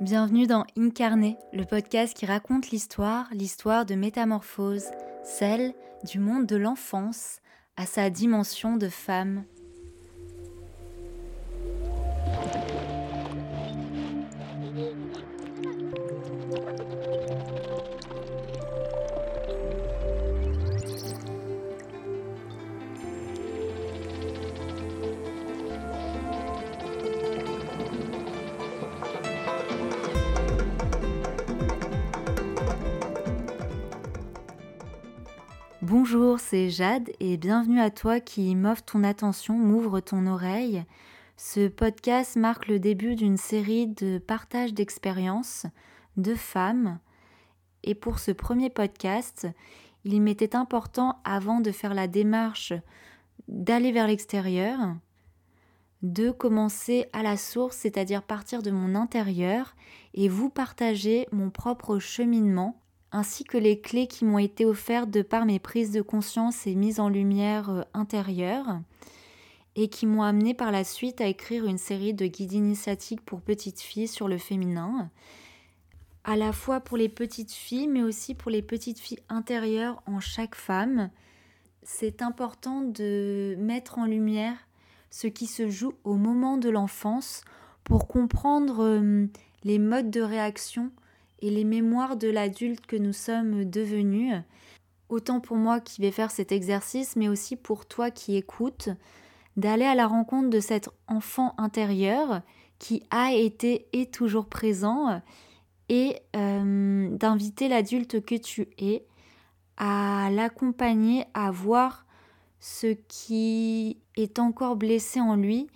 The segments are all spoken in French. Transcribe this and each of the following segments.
Bienvenue dans Incarné, le podcast qui raconte l'histoire, l'histoire de métamorphose, celle du monde de l'enfance à sa dimension de femme. Jade et bienvenue à toi qui m'offre ton attention, m'ouvre ton oreille. Ce podcast marque le début d'une série de partage d'expériences de femmes. Et pour ce premier podcast, il m'était important, avant de faire la démarche d'aller vers l'extérieur, de commencer à la source, c'est-à-dire partir de mon intérieur et vous partager mon propre cheminement ainsi que les clés qui m'ont été offertes de par mes prises de conscience et mises en lumière euh, intérieures, et qui m'ont amené par la suite à écrire une série de guides initiatiques pour petites filles sur le féminin, à la fois pour les petites filles, mais aussi pour les petites filles intérieures en chaque femme. C'est important de mettre en lumière ce qui se joue au moment de l'enfance pour comprendre euh, les modes de réaction et les mémoires de l'adulte que nous sommes devenus, autant pour moi qui vais faire cet exercice, mais aussi pour toi qui écoutes, d'aller à la rencontre de cet enfant intérieur qui a été et toujours présent, et euh, d'inviter l'adulte que tu es à l'accompagner à voir ce qui est encore blessé en lui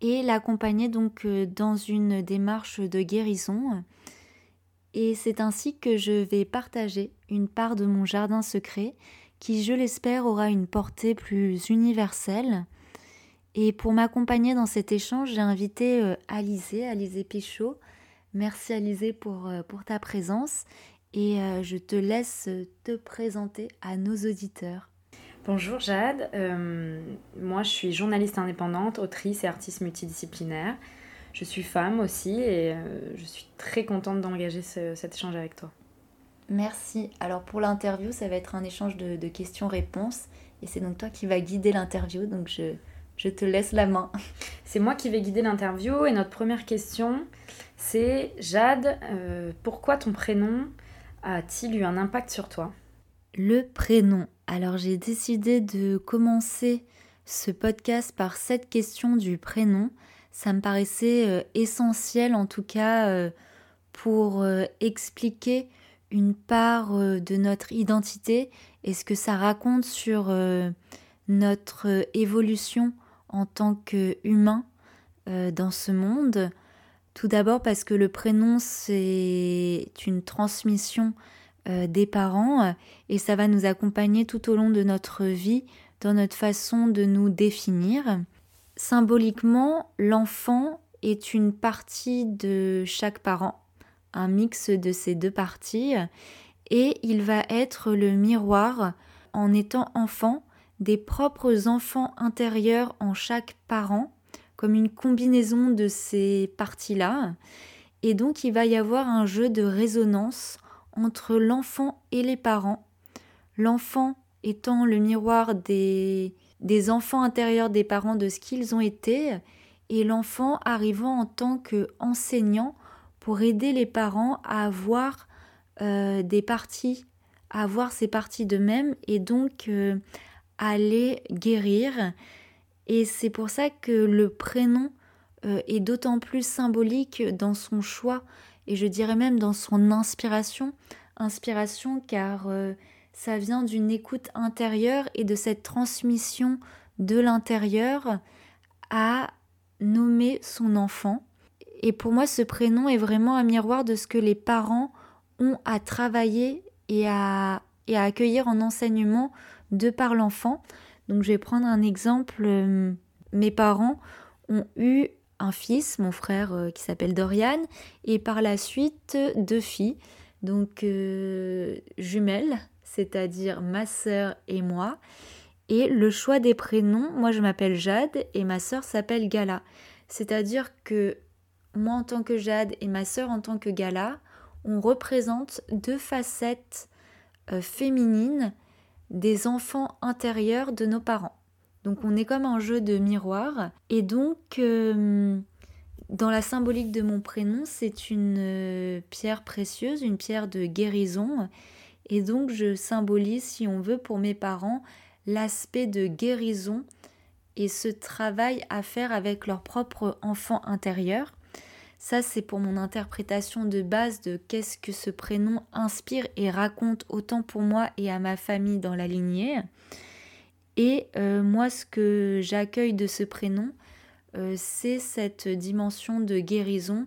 et l'accompagner donc euh, dans une démarche de guérison et c'est ainsi que je vais partager une part de mon jardin secret qui, je l'espère, aura une portée plus universelle. Et pour m'accompagner dans cet échange, j'ai invité euh, Alizé, Alizé Pichot. Merci Alizé pour, euh, pour ta présence et euh, je te laisse te présenter à nos auditeurs. Bonjour Jade, moi je suis journaliste indépendante, autrice et artiste multidisciplinaire. Je suis femme aussi et euh, je suis très contente d'engager cet échange avec toi. Merci. Alors pour l'interview, ça va être un échange de, questions-réponses et c'est donc toi qui vas guider l'interview, donc je, je te laisse la main. C'est moi qui vais guider l'interview et notre première question, c'est Jade, euh, pourquoi ton prénom a-t-il eu un impact sur toi? Le prénom. Alors j'ai décidé de commencer ce podcast par cette question du prénom ça me paraissait euh, essentiel en tout cas euh, pour euh, expliquer une part de notre identité et ce que ça raconte sur notre évolution en tant qu'humain dans ce monde. Tout d'abord parce que le prénom c'est une transmission des parents et ça va nous accompagner tout au long de notre vie dans notre façon de nous définir. Symboliquement, l'enfant est une partie de chaque parent, un mix de ces deux parties, et il va être le miroir, en étant enfant, des propres enfants intérieurs en chaque parent, comme une combinaison de ces parties-là. Et donc il va y avoir un jeu de résonance entre l'enfant et les parents, l'enfant étant le miroir des des enfants intérieurs des parents de ce qu'ils ont été et l'enfant arrivant en tant qu'enseignant pour aider les parents à avoir euh, des parties, à avoir ces parties d'eux-mêmes et donc euh, à les guérir. Et c'est pour ça que le prénom euh, est d'autant plus symbolique dans son choix et je dirais même dans son inspiration. Inspiration car ça vient d'une écoute intérieure et de cette transmission de l'intérieur à nommer son enfant. Et pour moi, ce prénom est vraiment un miroir de ce que les parents ont à travailler et à, et à accueillir en enseignement de par l'enfant. Donc je vais prendre un exemple. Euh, mes parents ont eu un fils, mon frère euh, qui s'appelle Dorian, et par la suite deux filles, donc euh, jumelles, c'est-à-dire ma sœur et moi. Et le choix des prénoms, moi je m'appelle Jade et ma sœur s'appelle Gala. C'est-à-dire que moi en tant que Jade et ma sœur en tant que Gala, on représente deux facettes euh, féminines des enfants intérieurs de nos parents. Donc on est comme un jeu de miroir. Et donc, euh, dans la symbolique de mon prénom, c'est une euh, pierre précieuse, une pierre de guérison. Et donc je symbolise, si on veut, pour mes parents, l'aspect de guérison et ce travail à faire avec leur propre enfant intérieur. Ça, c'est pour mon interprétation de base de qu'est-ce que ce prénom inspire et raconte autant pour moi et à ma famille dans la lignée. Et euh, moi, ce que j'accueille de ce prénom, euh, c'est cette dimension de guérison,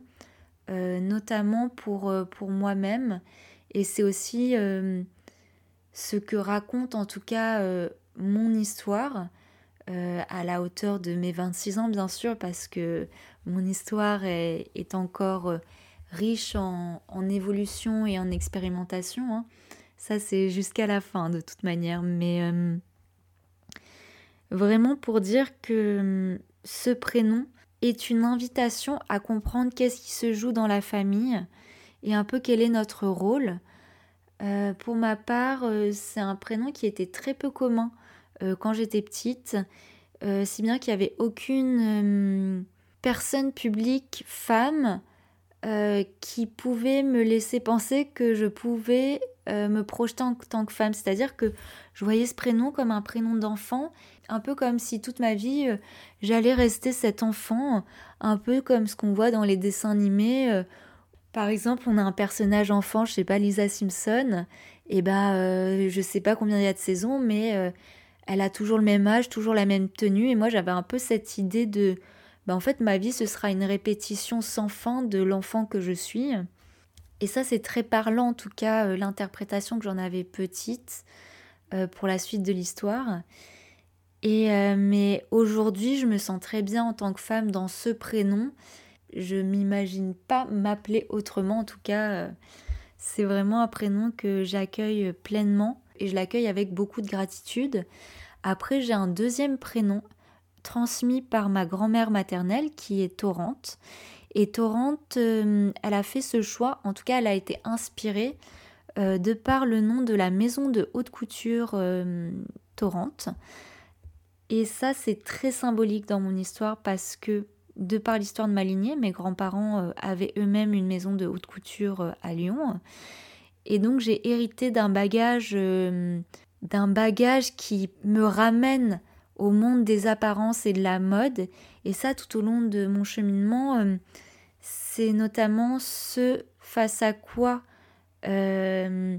euh, notamment pour, pour moi-même. Et c'est aussi ce que raconte en tout cas mon histoire. à la hauteur de mes 26 ans, bien sûr, parce que mon histoire est, encore euh, riche en, évolution et en expérimentation. Hein. Ça, c'est jusqu'à la fin, de toute manière. Mais euh, vraiment pour dire que euh, ce prénom est une invitation à comprendre qu'est-ce qui se joue dans la famille et un peu quel est notre rôle. pour ma part, c'est un prénom qui était très peu commun quand j'étais petite, si bien qu'il n'y avait aucune personne publique femme euh, qui pouvait me laisser penser que je pouvais euh, me projeter en tant que femme. C'est-à-dire que je voyais ce prénom comme un prénom d'enfant, un peu comme si toute ma vie euh, j'allais rester cet enfant, un peu comme ce qu'on voit dans les dessins animés. Par exemple, on a un personnage enfant, je sais pas, Lisa Simpson, et bah je sais pas combien il y a de saisons, mais elle a toujours le même âge, toujours la même tenue, et moi j'avais un peu cette idée de bah, en fait ma vie ce sera une répétition sans fin de l'enfant que je suis. Et ça c'est très parlant en tout cas euh, l'interprétation que j'en avais petite euh, pour la suite de l'histoire. Et euh, mais aujourd'hui je me sens très bien en tant que femme dans ce prénom. Je m'imagine pas m'appeler autrement en tout cas. c'est vraiment un prénom que j'accueille pleinement et je l'accueille avec beaucoup de gratitude. Après, j'ai un deuxième prénom transmis par ma grand-mère maternelle qui est Torrente. Et Torrente, euh, elle a fait ce choix, en tout cas elle a été inspirée euh, de par le nom de la maison de haute couture euh, Torrente. Et ça c'est très symbolique dans mon histoire parce que de par l'histoire de ma lignée, mes grands-parents avaient eux-mêmes une maison de haute couture à Lyon. Et donc j'ai hérité d'un bagage, d'un bagage qui me ramène au monde des apparences et de la mode. Et ça, tout au long de mon cheminement, euh, c'est notamment ce face à quoi euh,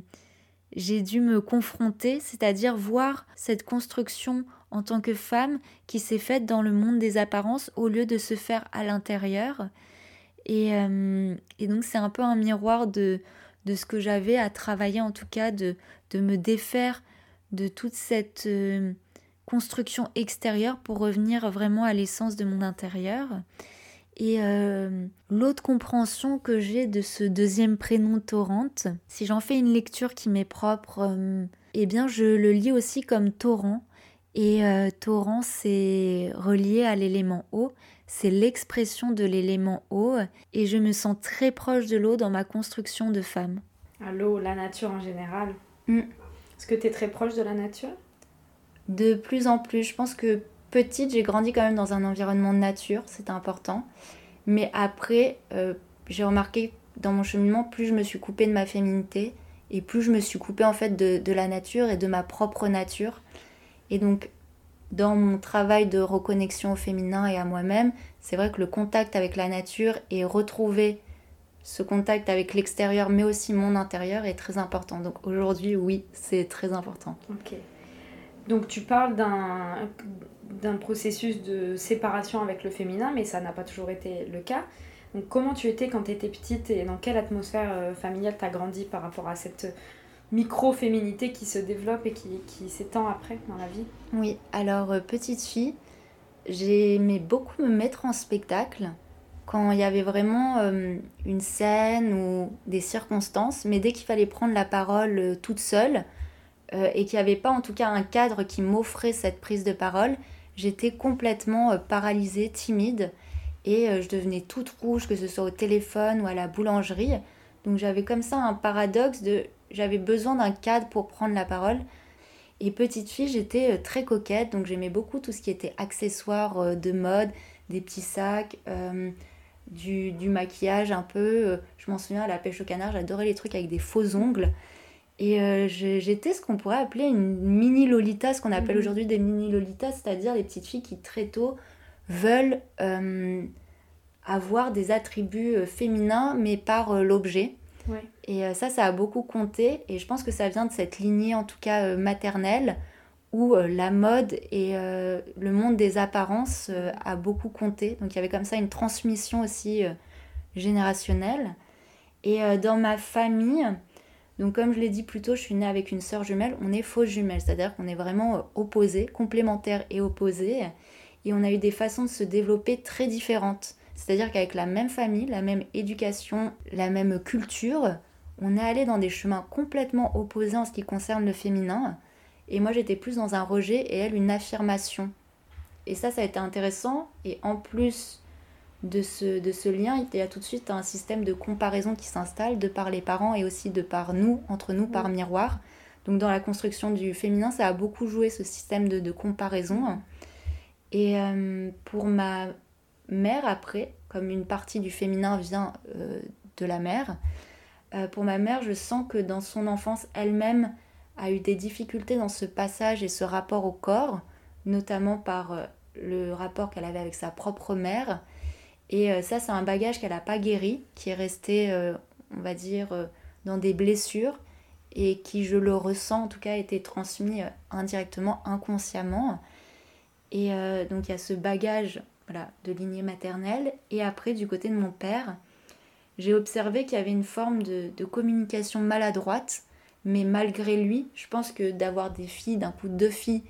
j'ai dû me confronter, c'est-à-dire voir cette construction en tant que femme qui s'est faite dans le monde des apparences au lieu de se faire à l'intérieur. Et, euh, donc c'est un peu un miroir de, de ce que j'avais à travailler, en tout cas, de, de me défaire de toute cette construction extérieure pour revenir vraiment à l'essence de mon intérieur. Et euh, l'autre compréhension que j'ai de ce deuxième prénom Torrente, si j'en fais une lecture qui m'est propre, euh, eh bien je le lis aussi comme torrent. Et euh, torrent, c'est relié à l'élément eau, c'est l'expression de l'élément eau, et je me sens très proche de l'eau dans ma construction de femme. À l'eau, la nature en général. Mm. Est-ce que tu es très proche de la nature? De plus en plus. Je pense que petite, j'ai grandi quand même dans un environnement de nature, c'était important. Mais après, euh, j'ai remarqué dans mon cheminement, plus je me suis coupée de ma féminité et plus je me suis coupée en fait de, de la nature et de ma propre nature. Et donc, dans mon travail de reconnexion au féminin et à moi-même, c'est vrai que le contact avec la nature et retrouver ce contact avec l'extérieur, mais aussi mon intérieur, est très important. Donc aujourd'hui, oui, c'est très important. Ok. Donc tu parles d'un processus de séparation avec le féminin, mais ça n'a pas toujours été le cas. Donc comment tu étais quand tu étais petite et dans quelle atmosphère euh, familiale tu as grandi par rapport à cette micro-féminité qui se développe et qui, qui s'étend après dans la vie Oui, alors euh, petite fille, j'aimais beaucoup me mettre en spectacle quand il y avait vraiment euh, une scène ou des circonstances, mais dès qu'il fallait prendre la parole toute seule, euh, et qu'il n'y avait pas en tout cas un cadre qui m'offrait cette prise de parole, j'étais complètement euh, paralysée, timide. et je devenais toute rouge, que ce soit au téléphone ou à la boulangerie. Donc j'avais comme ça un paradoxe de j'avais besoin d'un cadre pour prendre la parole. Et petite fille, j'étais très coquette, donc j'aimais beaucoup tout ce qui était accessoires de mode, des petits sacs, du, du, maquillage un peu. Je m'en souviens à la pêche au canard, j'adorais les trucs avec des faux ongles. Et euh, j'étais ce qu'on pourrait appeler une mini Lolita, ce qu'on appelle mhm. aujourd'hui des mini Lolitas, c'est-à-dire les petites filles qui très tôt veulent euh, avoir des attributs euh, féminins, mais par l'objet. Et ça, ça a beaucoup compté. Et je pense que ça vient de cette lignée, en tout cas maternelle, où la mode et le monde des apparences a beaucoup compté. Donc il y avait comme ça une transmission aussi générationnelle. Et dans ma famille, donc comme je l'ai dit plus tôt, je suis née avec une sœur jumelle, on est fausses jumelles, c'est-à-dire qu'on est vraiment euh, opposés, complémentaires et opposés, et on a eu des façons de se développer très différentes. C'est-à-dire qu'avec la même famille, la même éducation, la même culture, on est allé dans des chemins complètement opposés en ce qui concerne le féminin. Et moi j'étais plus dans un rejet et elle une affirmation. Et ça, ça a été intéressant. Et en plus de ce, de ce lien, il y a tout de suite un système de comparaison qui s'installe de par les parents et aussi de par nous, entre nous, par miroir. Donc dans la construction du féminin, ça a beaucoup joué ce système de, comparaison. Et euh, pour ma mère, après, comme une partie du féminin vient euh, de la mère, euh, pour ma mère, je sens que dans son enfance, elle-même a eu des difficultés dans ce passage et ce rapport au corps, notamment par le rapport qu'elle avait avec sa propre mère et euh, ça, c'est un bagage qu'elle n'a pas guéri, qui est resté, euh, on va dire, euh, dans des blessures et qui, je le ressens, en tout cas, a été transmis indirectement, inconsciemment. Et donc, il y a ce bagage voilà, de lignée maternelle. Et après, du côté de mon père, j'ai observé qu'il y avait une forme de, communication maladroite, mais malgré lui, je pense que d'avoir des filles, d'un coup deux filles,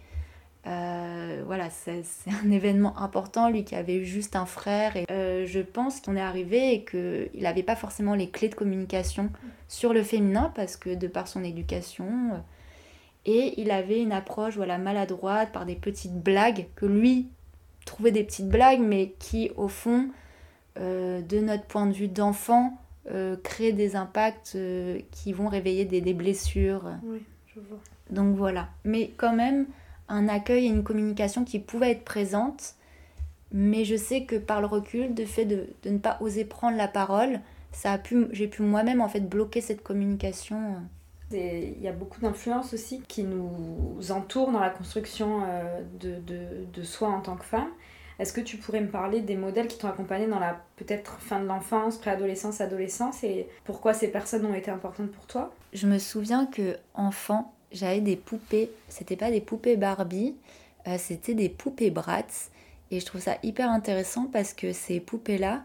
euh, voilà, c'est un événement important, lui qui avait eu juste un frère. Et euh, je pense qu'on est arrivé et qu'il n'avait pas forcément les clés de communication sur le féminin parce que de par son éducation. Euh, et il avait une approche voilà, maladroite par des petites blagues que lui trouvait des petites blagues, mais qui au fond, de notre point de vue d'enfant, créent des impacts qui vont réveiller des, des blessures. Oui, je vois. Donc voilà. Mais quand même un accueil et une communication qui pouvaient être présentes, mais je sais que par le recul, de fait de, ne pas oser prendre la parole, ça a pu, j'ai pu moi-même en fait bloquer cette communication. Il y a beaucoup d'influences aussi qui nous entourent dans la construction euh, de, de, soi en tant que femme. Est-ce que tu pourrais me parler des modèles qui t'ont accompagné dans la peut-être fin de l'enfance, préadolescence, adolescence et pourquoi ces personnes ont été importantes pour toi? Je me souviens que enfant, j'avais des poupées. C'était pas des poupées Barbie, euh, c'était des poupées Bratz. Et je trouve ça hyper intéressant parce que ces poupées-là,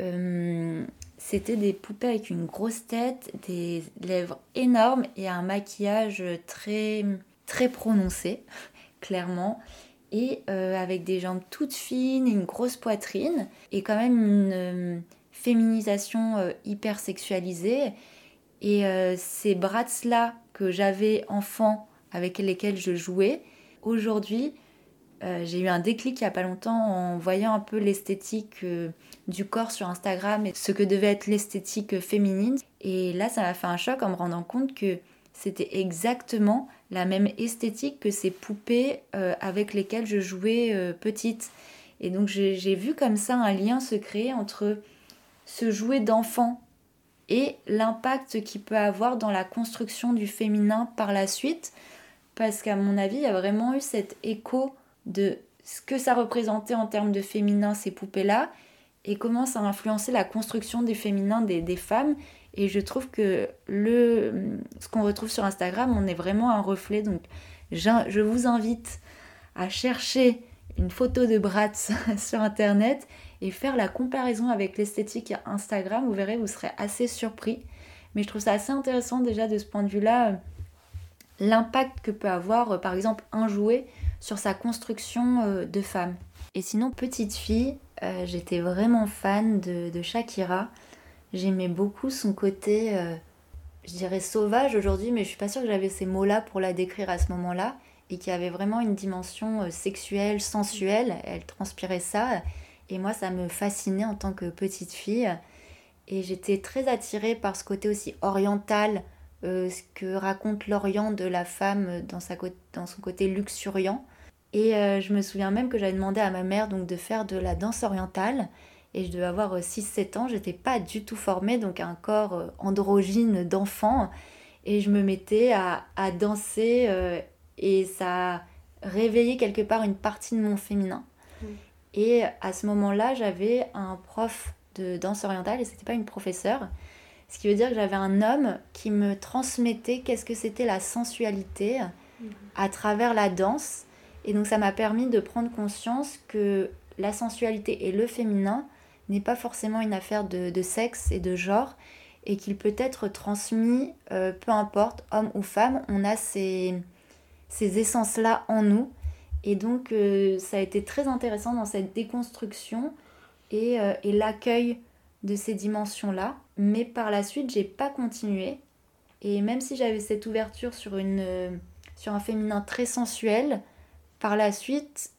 euh, c'était des poupées avec une grosse tête, des lèvres énormes et un maquillage très, très prononcé, clairement. Et euh, avec des jambes toutes fines, une grosse poitrine et quand même une féminisation hyper sexualisée. Et ces Bratz-là, que j'avais enfant avec lesquels je jouais, aujourd'hui, euh, j'ai eu un déclic il n'y a pas longtemps en voyant un peu l'esthétique euh, du corps sur Instagram et ce que devait être l'esthétique féminine. Et là, ça m'a fait un choc en me rendant compte que c'était exactement la même esthétique que ces poupées euh, avec lesquelles je jouais petite. Et donc j'ai vu comme ça un lien se créer entre ce jouet d'enfant et l'impact qu'il peut avoir dans la construction du féminin par la suite. Parce qu'à mon avis, il y a vraiment eu cet écho de ce que ça représentait en termes de féminin, ces poupées-là, et comment ça a influencé la construction des féminins des, des femmes. Et je trouve que le, ce qu'on retrouve sur Instagram, on est vraiment un reflet. Donc je vous invite à chercher une photo de Bratz sur Internet et faire la comparaison avec l'esthétique Instagram, vous verrez, vous serez assez surpris. Mais je trouve ça assez intéressant déjà de ce point de vue-là, l'impact que peut avoir euh, par exemple un jouet sur sa construction euh, de femme. Et sinon, petite fille, j'étais vraiment fan de, Shakira. J'aimais beaucoup son côté, je dirais sauvage aujourd'hui, mais je suis pas sûre que j'avais ces mots-là pour la décrire à ce moment-là. Et qui avait vraiment une dimension sexuelle, sensuelle. Elle transpirait ça Et moi, ça me fascinait en tant que petite fille. Et j'étais très attirée par ce côté aussi oriental, euh, ce que raconte l'Orient de la femme dans, sa, dans son côté luxuriant. Et euh, je me souviens même que j'avais demandé à ma mère donc de faire de la danse orientale. Et je devais avoir 6-7 ans, j'étais pas du tout formée, donc un corps androgyne d'enfant. Et je me mettais à, à danser et ça a réveillé quelque part une partie de mon féminin. Mm. Et à ce moment-là, j'avais un prof de danse orientale et c'était pas une professeure. Ce qui veut dire que j'avais un homme qui me transmettait qu'est-ce que c'était la sensualité mm. à travers la danse. Et donc ça m'a permis de prendre conscience que la sensualité et le féminin n'est pas forcément une affaire de, sexe et de genre et qu'il peut être transmis, euh, peu importe, homme ou femme, on a ces, ces essences-là en nous. Et donc, euh, ça a été très intéressant dans cette déconstruction et, euh, et l'accueil de ces dimensions-là. Mais par la suite, j'ai pas continué. Et même si j'avais cette ouverture sur, une, sur un féminin très sensuel, par la suite,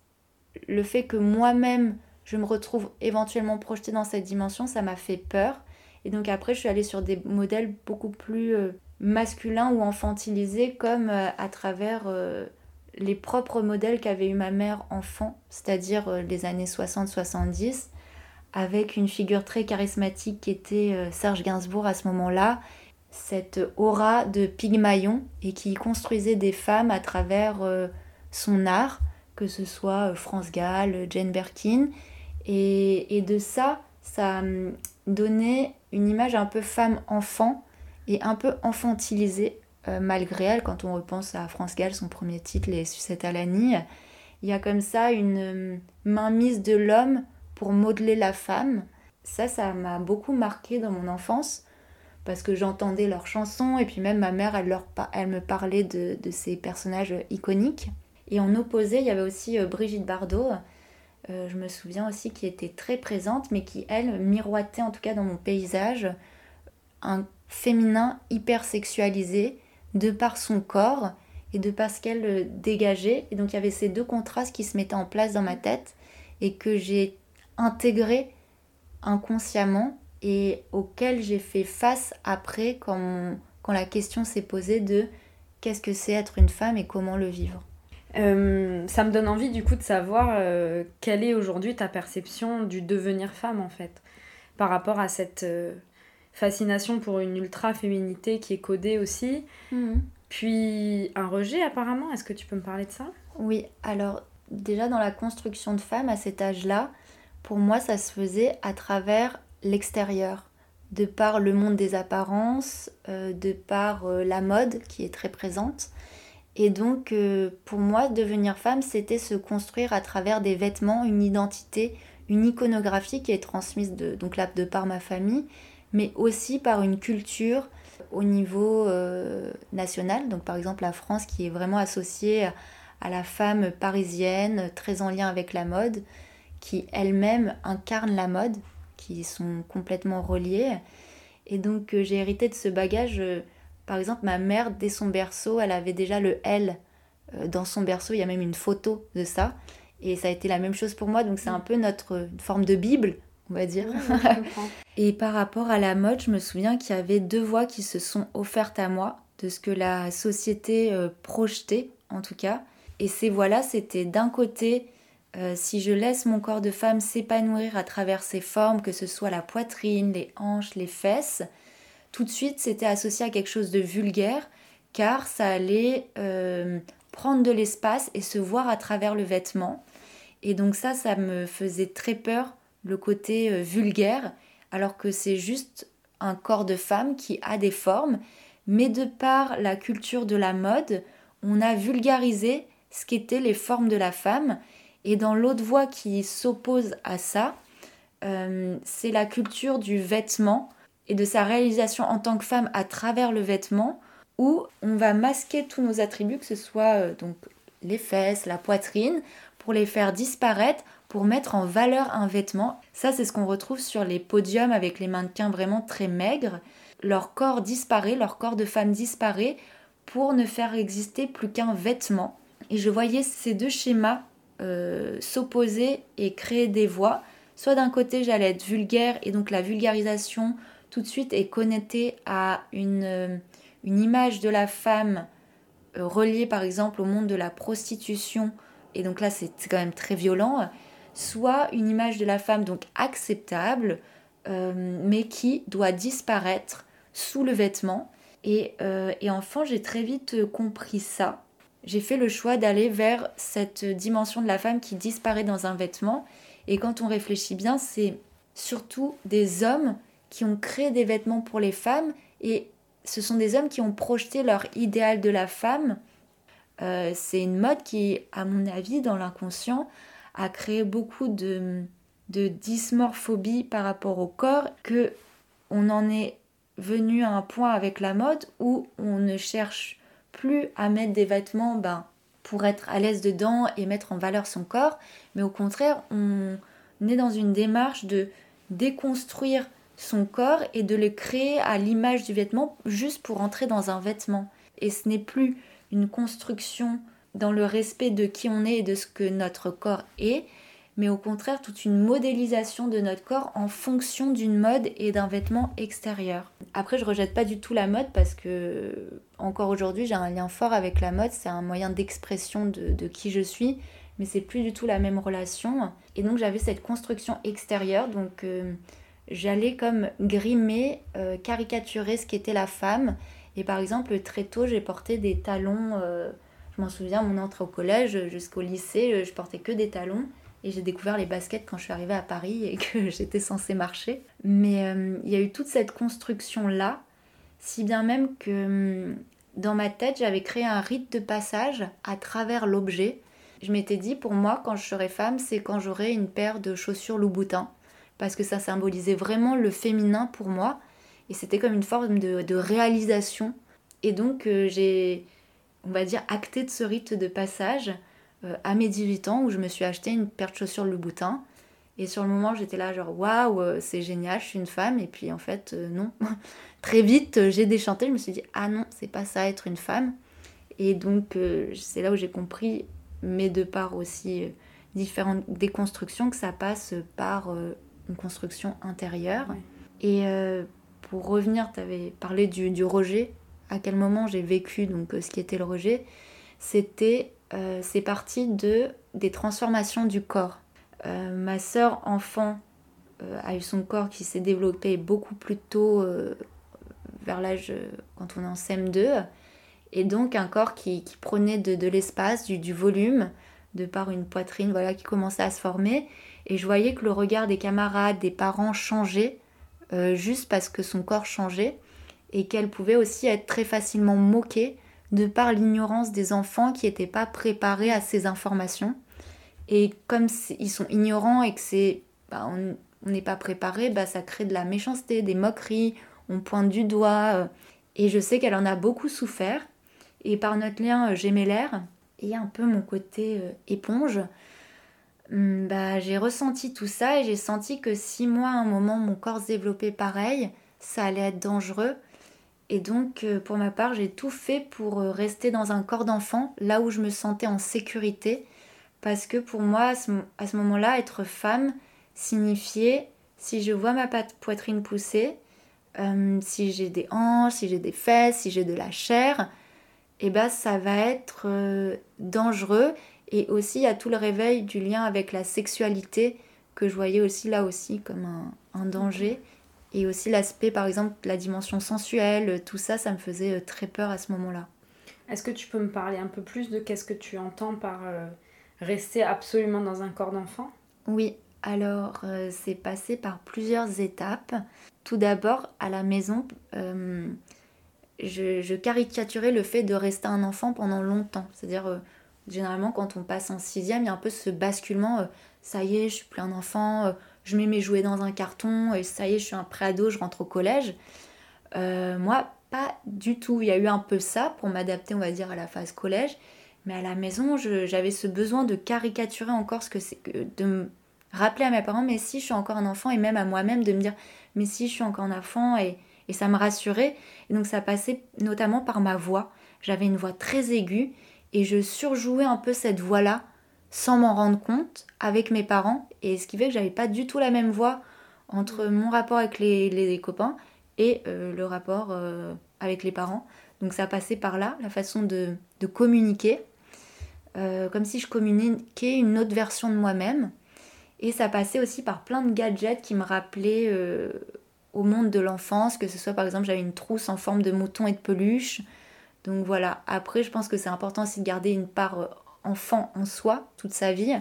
le fait que moi-même, je me retrouve éventuellement projetée dans cette dimension, ça m'a fait peur. Et donc après, je suis allée sur des modèles beaucoup plus masculin ou enfantilisé comme euh, à travers euh, les propres modèles qu'avait eu ma mère enfant, c'est-à-dire euh, les années 60-70, avec une figure très charismatique qui était Serge Gainsbourg à ce moment-là, cette aura de Pygmalion et qui construisait des femmes à travers son art, que ce soit France Gall, Jane Birkin. Et, et de ça, ça hum, donnait une image un peu femme-enfant et un peu enfantilisée euh, malgré elle quand on repense à France Gall, son premier titre, Les sucettes à l'année. Il y a comme ça une euh, mainmise de l'homme pour modeler la femme. Ça, ça m'a beaucoup marqué dans mon enfance parce que j'entendais leurs chansons et puis même ma mère, elle, leur elle me parlait de, de, ces personnages iconiques. Et en opposé, il y avait aussi euh, Brigitte Bardot, je me souviens aussi, qui était très présente, mais qui, elle, miroitait en tout cas dans mon paysage un féminin hyper sexualisé de par son corps et de par ce qu'elle euh, dégageait. Et donc il y avait ces deux contrastes qui se mettaient en place dans ma tête et que j'ai intégré inconsciemment et auxquels j'ai fait face après quand la question s'est posée de qu'est-ce que c'est être une femme et comment le vivre. Euh, ça me donne envie du coup de savoir euh, quelle est aujourd'hui ta perception du devenir femme en fait par rapport à cette fascination pour une ultra-féminité qui est codée aussi. Mhm. Puis un rejet apparemment, est-ce que tu peux me parler de ça? Oui, alors déjà dans la construction de femmes à cet âge-là, pour moi ça se faisait à travers l'extérieur, de par le monde des apparences, euh, de par euh, la mode qui est très présente. Et donc euh, pour moi devenir femme c'était se construire à travers des vêtements, une identité, une iconographie qui est transmise de, donc de par ma famille mais aussi par une culture au niveau euh, national. Donc par exemple la France qui est vraiment associée à la femme parisienne, très en lien avec la mode, qui elle-même incarne la mode, qui sont complètement reliées. Et donc euh, j'ai hérité de ce bagage. Euh, par exemple, ma mère, dès son berceau, elle avait déjà le L dans son berceau. Il y a même une photo de ça. Et ça a été la même chose pour moi. Donc c'est un peu notre forme de Bible on va dire. et par rapport à la mode, je me souviens qu'il y avait deux voix qui se sont offertes à moi, de ce que la société euh, projetait en tout cas. Et ces voix-là, c'était d'un côté, euh, si je laisse mon corps de femme s'épanouir à travers ses formes, que ce soit la poitrine, les hanches, les fesses, tout de suite c'était associé à quelque chose de vulgaire, car ça allait euh, prendre de l'espace et se voir à travers le vêtement. Et donc ça, ça me faisait très peur le côté euh, vulgaire, alors que c'est juste un corps de femme qui a des formes, mais de par la culture de la mode, on a vulgarisé ce qu'étaient les formes de la femme, et dans l'autre voie qui s'oppose à ça, euh, c'est la culture du vêtement et de sa réalisation en tant que femme à travers le vêtement, où on va masquer tous nos attributs, que ce soit euh, donc les fesses, la poitrine, pour les faire disparaître pour mettre en valeur un vêtement. Ça, c'est ce qu'on retrouve sur les podiums avec les mannequins vraiment très maigres. Leur corps disparaît, leur corps de femme disparaît pour ne faire exister plus qu'un vêtement. Et je voyais ces deux schémas euh, s'opposer et créer des voix soit d'un côté j'allais être vulgaire et donc la vulgarisation tout de suite est connectée à une, euh, une image de la femme euh, reliée par exemple au monde de la prostitution, et donc là c'est quand même très violent, soit une image de la femme donc acceptable, euh, mais qui doit disparaître sous le vêtement. Et, et enfin j'ai très vite compris ça. J'ai fait le choix d'aller vers cette dimension de la femme qui disparaît dans un vêtement. Et quand on réfléchit bien, c'est surtout des hommes qui ont créé des vêtements pour les femmes et ce sont des hommes qui ont projeté leur idéal de la femme. Euh, c'est une mode qui, à mon avis, dans l'inconscient, a créé beaucoup de, de dysmorphobie par rapport au corps, que on en est venu à un point avec la mode où on ne cherche plus à mettre des vêtements ben, pour être à l'aise dedans et mettre en valeur son corps, mais au contraire, on est dans une démarche de déconstruire son corps et de le créer à l'image du vêtement juste pour entrer dans un vêtement. Et ce n'est plus une construction dans le respect de qui on est et de ce que notre corps est, mais au contraire toute une modélisation de notre corps en fonction d'une mode et d'un vêtement extérieur. Après, je rejette pas du tout la mode parce que encore aujourd'hui, j'ai un lien fort avec la mode, c'est un moyen d'expression de, qui je suis, mais c'est plus du tout la même relation. Et donc j'avais cette construction extérieure, donc euh, j'allais comme grimer, euh, caricaturer ce qu'était la femme. Et par exemple, très tôt, j'ai porté des talons. Euh, je m'en souviens, mon entrée au collège jusqu'au lycée, je portais que des talons. Et j'ai découvert les baskets quand je suis arrivée à Paris et que j'étais censée marcher. Mais euh, il y a eu toute cette construction-là, si bien même que hum, dans ma tête, j'avais créé un rite de passage à travers l'objet. Je m'étais dit, pour moi, quand je serai femme, c'est quand j'aurai une paire de chaussures Louboutin parce que ça symbolisait vraiment le féminin pour moi. Et c'était comme une forme de, réalisation. Et donc euh, j'ai, on va dire, acté de ce rite de passage euh, à mes 18 ans où je me suis acheté une paire de chaussures Louboutin. Et sur le moment, j'étais là, genre, waouh, euh, c'est génial, je suis une femme. Et puis en fait, non. Très vite, j'ai déchanté, je me suis dit, ah non, c'est pas ça être une femme. Et donc, c'est là où j'ai compris, mais de par aussi différentes déconstructions, que ça passe par une construction intérieure. Et euh, pour revenir, tu avais parlé du, du, rejet. À quel moment j'ai vécu donc euh, ce qui était le rejet? C'était euh, c'est parti de des transformations du corps. ma sœur enfant a eu son corps qui s'est développé beaucoup plus tôt vers l'âge quand on est en CM2 et donc un corps qui, qui prenait de, de l'espace, du, du, volume, de par une poitrine voilà qui commençait à se former et je voyais que le regard des camarades, des parents changeait euh, juste parce que son corps changeait et qu'elle pouvait aussi être très facilement moquée de par l'ignorance des enfants qui n'étaient pas préparés à ces informations. Et comme ils sont ignorants et que c'est bah, on n'est pas préparé, bah, ça crée de la méchanceté, des moqueries, on pointe du doigt. Euh. et je sais qu'elle en a beaucoup souffert. Et par notre lien euh, gémellaire et un peu mon côté éponge, Hmm, bah, j'ai ressenti tout ça et j'ai senti que si moi, à un moment, mon corps se développait pareil, ça allait être dangereux. Et donc, euh, pour ma part, j'ai tout fait pour euh, rester dans un corps d'enfant, là où je me sentais en sécurité. Parce que pour moi, à ce, moment-là, être femme signifiait, si je vois ma poitrine pousser, euh, si j'ai des hanches, si j'ai des fesses, si j'ai de la chair, et eh ben, ça va être dangereux et aussi, a tout le réveil du lien avec la sexualité que je voyais aussi là aussi comme un, danger. Et aussi l'aspect, par exemple, la dimension sensuelle, tout ça, ça me faisait euh, très peur à ce moment-là. Est-ce que tu peux me parler un peu plus de qu'est-ce que tu entends par euh, rester absolument dans un corps d'enfant? Oui, alors euh, c'est passé par plusieurs étapes. Tout d'abord, à la maison, je, caricaturais le fait de rester un enfant pendant longtemps. C'est-à-dire, Généralement, quand on passe en sixième, il y a un peu ce basculement. Euh, ça y est, je suis plus un enfant, euh, je mets mes jouets dans un carton, et ça y est, je suis un préado, je rentre au collège. Euh, moi, pas du tout. Il y a eu un peu ça pour m'adapter, on va dire, à la phase collège. Mais à la maison, j'avais ce besoin de caricaturer encore ce que c'est, de me rappeler à mes parents, mais si je suis encore un enfant, et même à moi-même de me dire, mais si je suis encore un enfant, et, et ça me rassurait. Et donc ça passait notamment par ma voix. J'avais une voix très aiguë et je surjouais un peu cette voix-là sans m'en rendre compte avec mes parents. Et ce qui fait que j'avais pas du tout la même voix entre mon rapport avec les, copains et euh, le rapport euh, avec les parents. Donc ça passait par là, la façon de, communiquer, euh, comme si je communiquais une autre version de moi-même. Et ça passait aussi par plein de gadgets qui me rappelaient au monde de l'enfance, que ce soit par exemple j'avais une trousse en forme de mouton et de peluche. Donc voilà, après je pense que c'est important aussi de garder une part enfant en soi toute sa vie,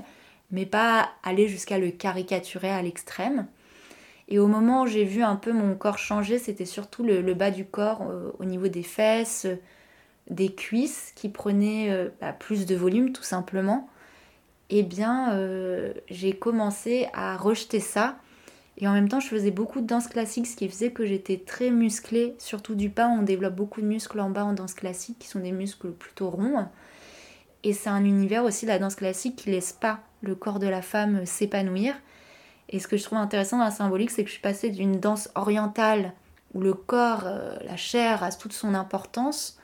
mais pas aller jusqu'à le caricaturer à l'extrême. Et au moment où j'ai vu un peu mon corps changer, c'était surtout le, bas du corps euh, au niveau des fesses, des cuisses qui prenaient euh, bah, plus de volume tout simplement. Eh bien, euh, j'ai commencé à rejeter ça. Et en même temps, je faisais beaucoup de danse classique, ce qui faisait que j'étais très musclée, surtout du pas. On développe beaucoup de muscles en bas en danse classique, qui sont des muscles plutôt ronds. Et c'est un univers aussi, la danse classique, qui laisse pas le corps de la femme s'épanouir. Et ce que je trouve intéressant dans la symbolique, c'est que je suis passée d'une danse orientale où le corps, euh, la chair a toute son importance,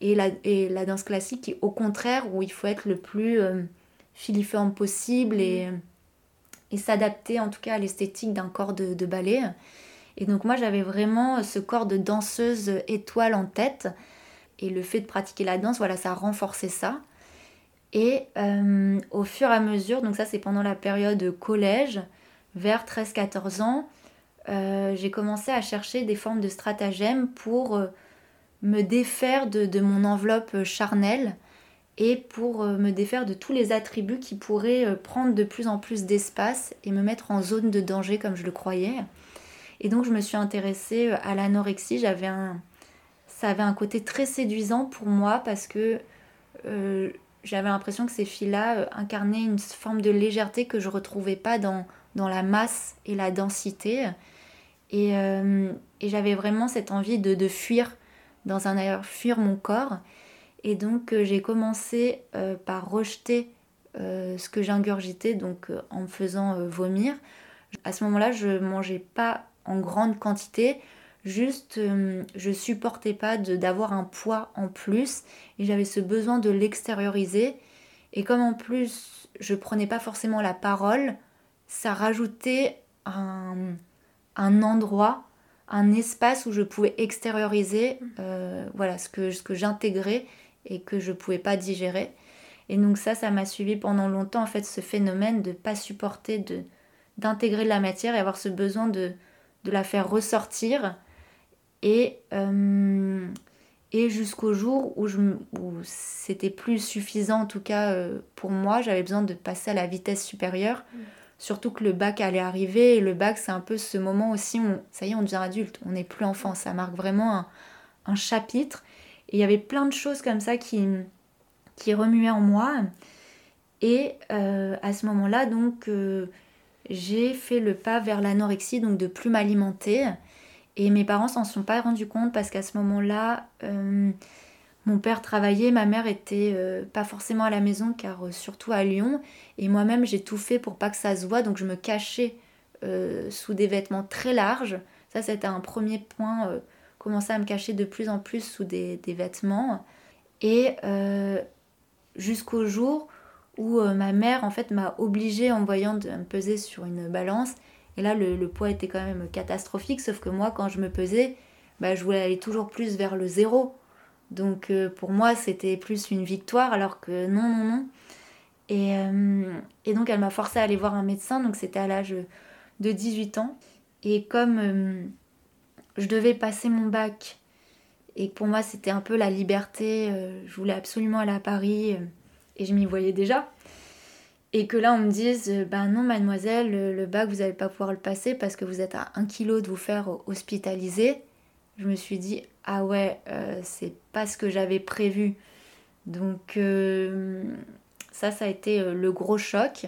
et la, danse classique qui, au contraire, où il faut être le plus euh, filiforme possible et, et s'adapter en tout cas à l'esthétique d'un corps de, de ballet. Et donc moi j'avais vraiment ce corps de danseuse étoile en tête. Et le fait de pratiquer la danse, voilà, ça a renforcé ça. Et euh, au fur et à mesure, donc ça c'est pendant la période collège, vers 13-14 ans, euh, j'ai commencé à chercher des formes de stratagèmes pour euh, me défaire de, mon enveloppe charnelle et pour me défaire de tous les attributs qui pourraient prendre de plus en plus d'espace et me mettre en zone de danger comme je le croyais. Et donc je me suis intéressée à l'anorexie. J'avais un, ça avait un côté très séduisant pour moi parce que j'avais l'impression que ces filles-là euh, incarnaient une forme de légèreté que je retrouvais pas dans, dans la masse et la densité. Et, euh, et j'avais vraiment cette envie de, de, fuir, dans un ailleurs, fuir mon corps. Et donc euh, j'ai commencé par rejeter ce que j'ingurgitais, donc en me faisant vomir. À ce moment-là, je mangeais pas en grande quantité, Juste, euh, je supportais pas d'avoir un poids en plus et j'avais ce besoin de l'extérioriser. Et comme en plus, je prenais pas forcément la parole, ça rajoutait un, endroit, un espace où je pouvais extérioriser euh, voilà, ce que, ce que j'intégrais et que je pouvais pas digérer. Et donc ça, ça m'a suivi pendant longtemps, en fait, ce phénomène de pas supporter de d'intégrer de la matière et avoir ce besoin de, de la faire ressortir et, euh, et jusqu'au jour où, où c'était plus suffisant, en tout cas euh, pour moi, j'avais besoin de passer à la vitesse supérieure. Mm. Surtout que le bac allait arriver et le bac, c'est un peu ce moment aussi où ça y est, on devient adulte, on n'est plus enfant. Ça marque vraiment un, un chapitre. Il y avait plein de choses comme ça qui, remuaient en moi. Et euh, à ce moment-là, donc, j'ai fait le pas vers l'anorexie, donc de plus m'alimenter. Et mes parents s'en sont pas rendus compte parce qu'à ce moment-là, euh, mon père travaillait, ma mère était euh, pas forcément à la maison car euh, surtout à Lyon. Et moi-même, j'ai tout fait pour pas que ça se voit, donc je me cachais sous des vêtements très larges. Ça, c'était un premier point, commencer à me cacher de plus en plus sous des, des vêtements. Et jusqu'au jour où ma mère, en fait, m'a obligée en voyant de me peser sur une balance et là, le, poids était quand même catastrophique, sauf que moi, quand je me pesais, bah, je voulais aller toujours plus vers le zéro. Donc euh, pour moi, c'était plus une victoire, alors que non, non, non. Et, euh, et donc elle m'a forcé à aller voir un médecin, donc c'était à l'âge de 18 ans. Et comme euh, je devais passer mon bac, et pour moi c'était un peu la liberté, je voulais absolument aller à Paris, et je m'y voyais déjà. Et que là on me dise ben non mademoiselle le, bac vous n'allez pas pouvoir le passer parce que vous êtes à un kilo de vous faire hospitaliser. Je me suis dit ah ouais euh, c'est pas ce que j'avais prévu. Donc euh, ça ça a été le gros choc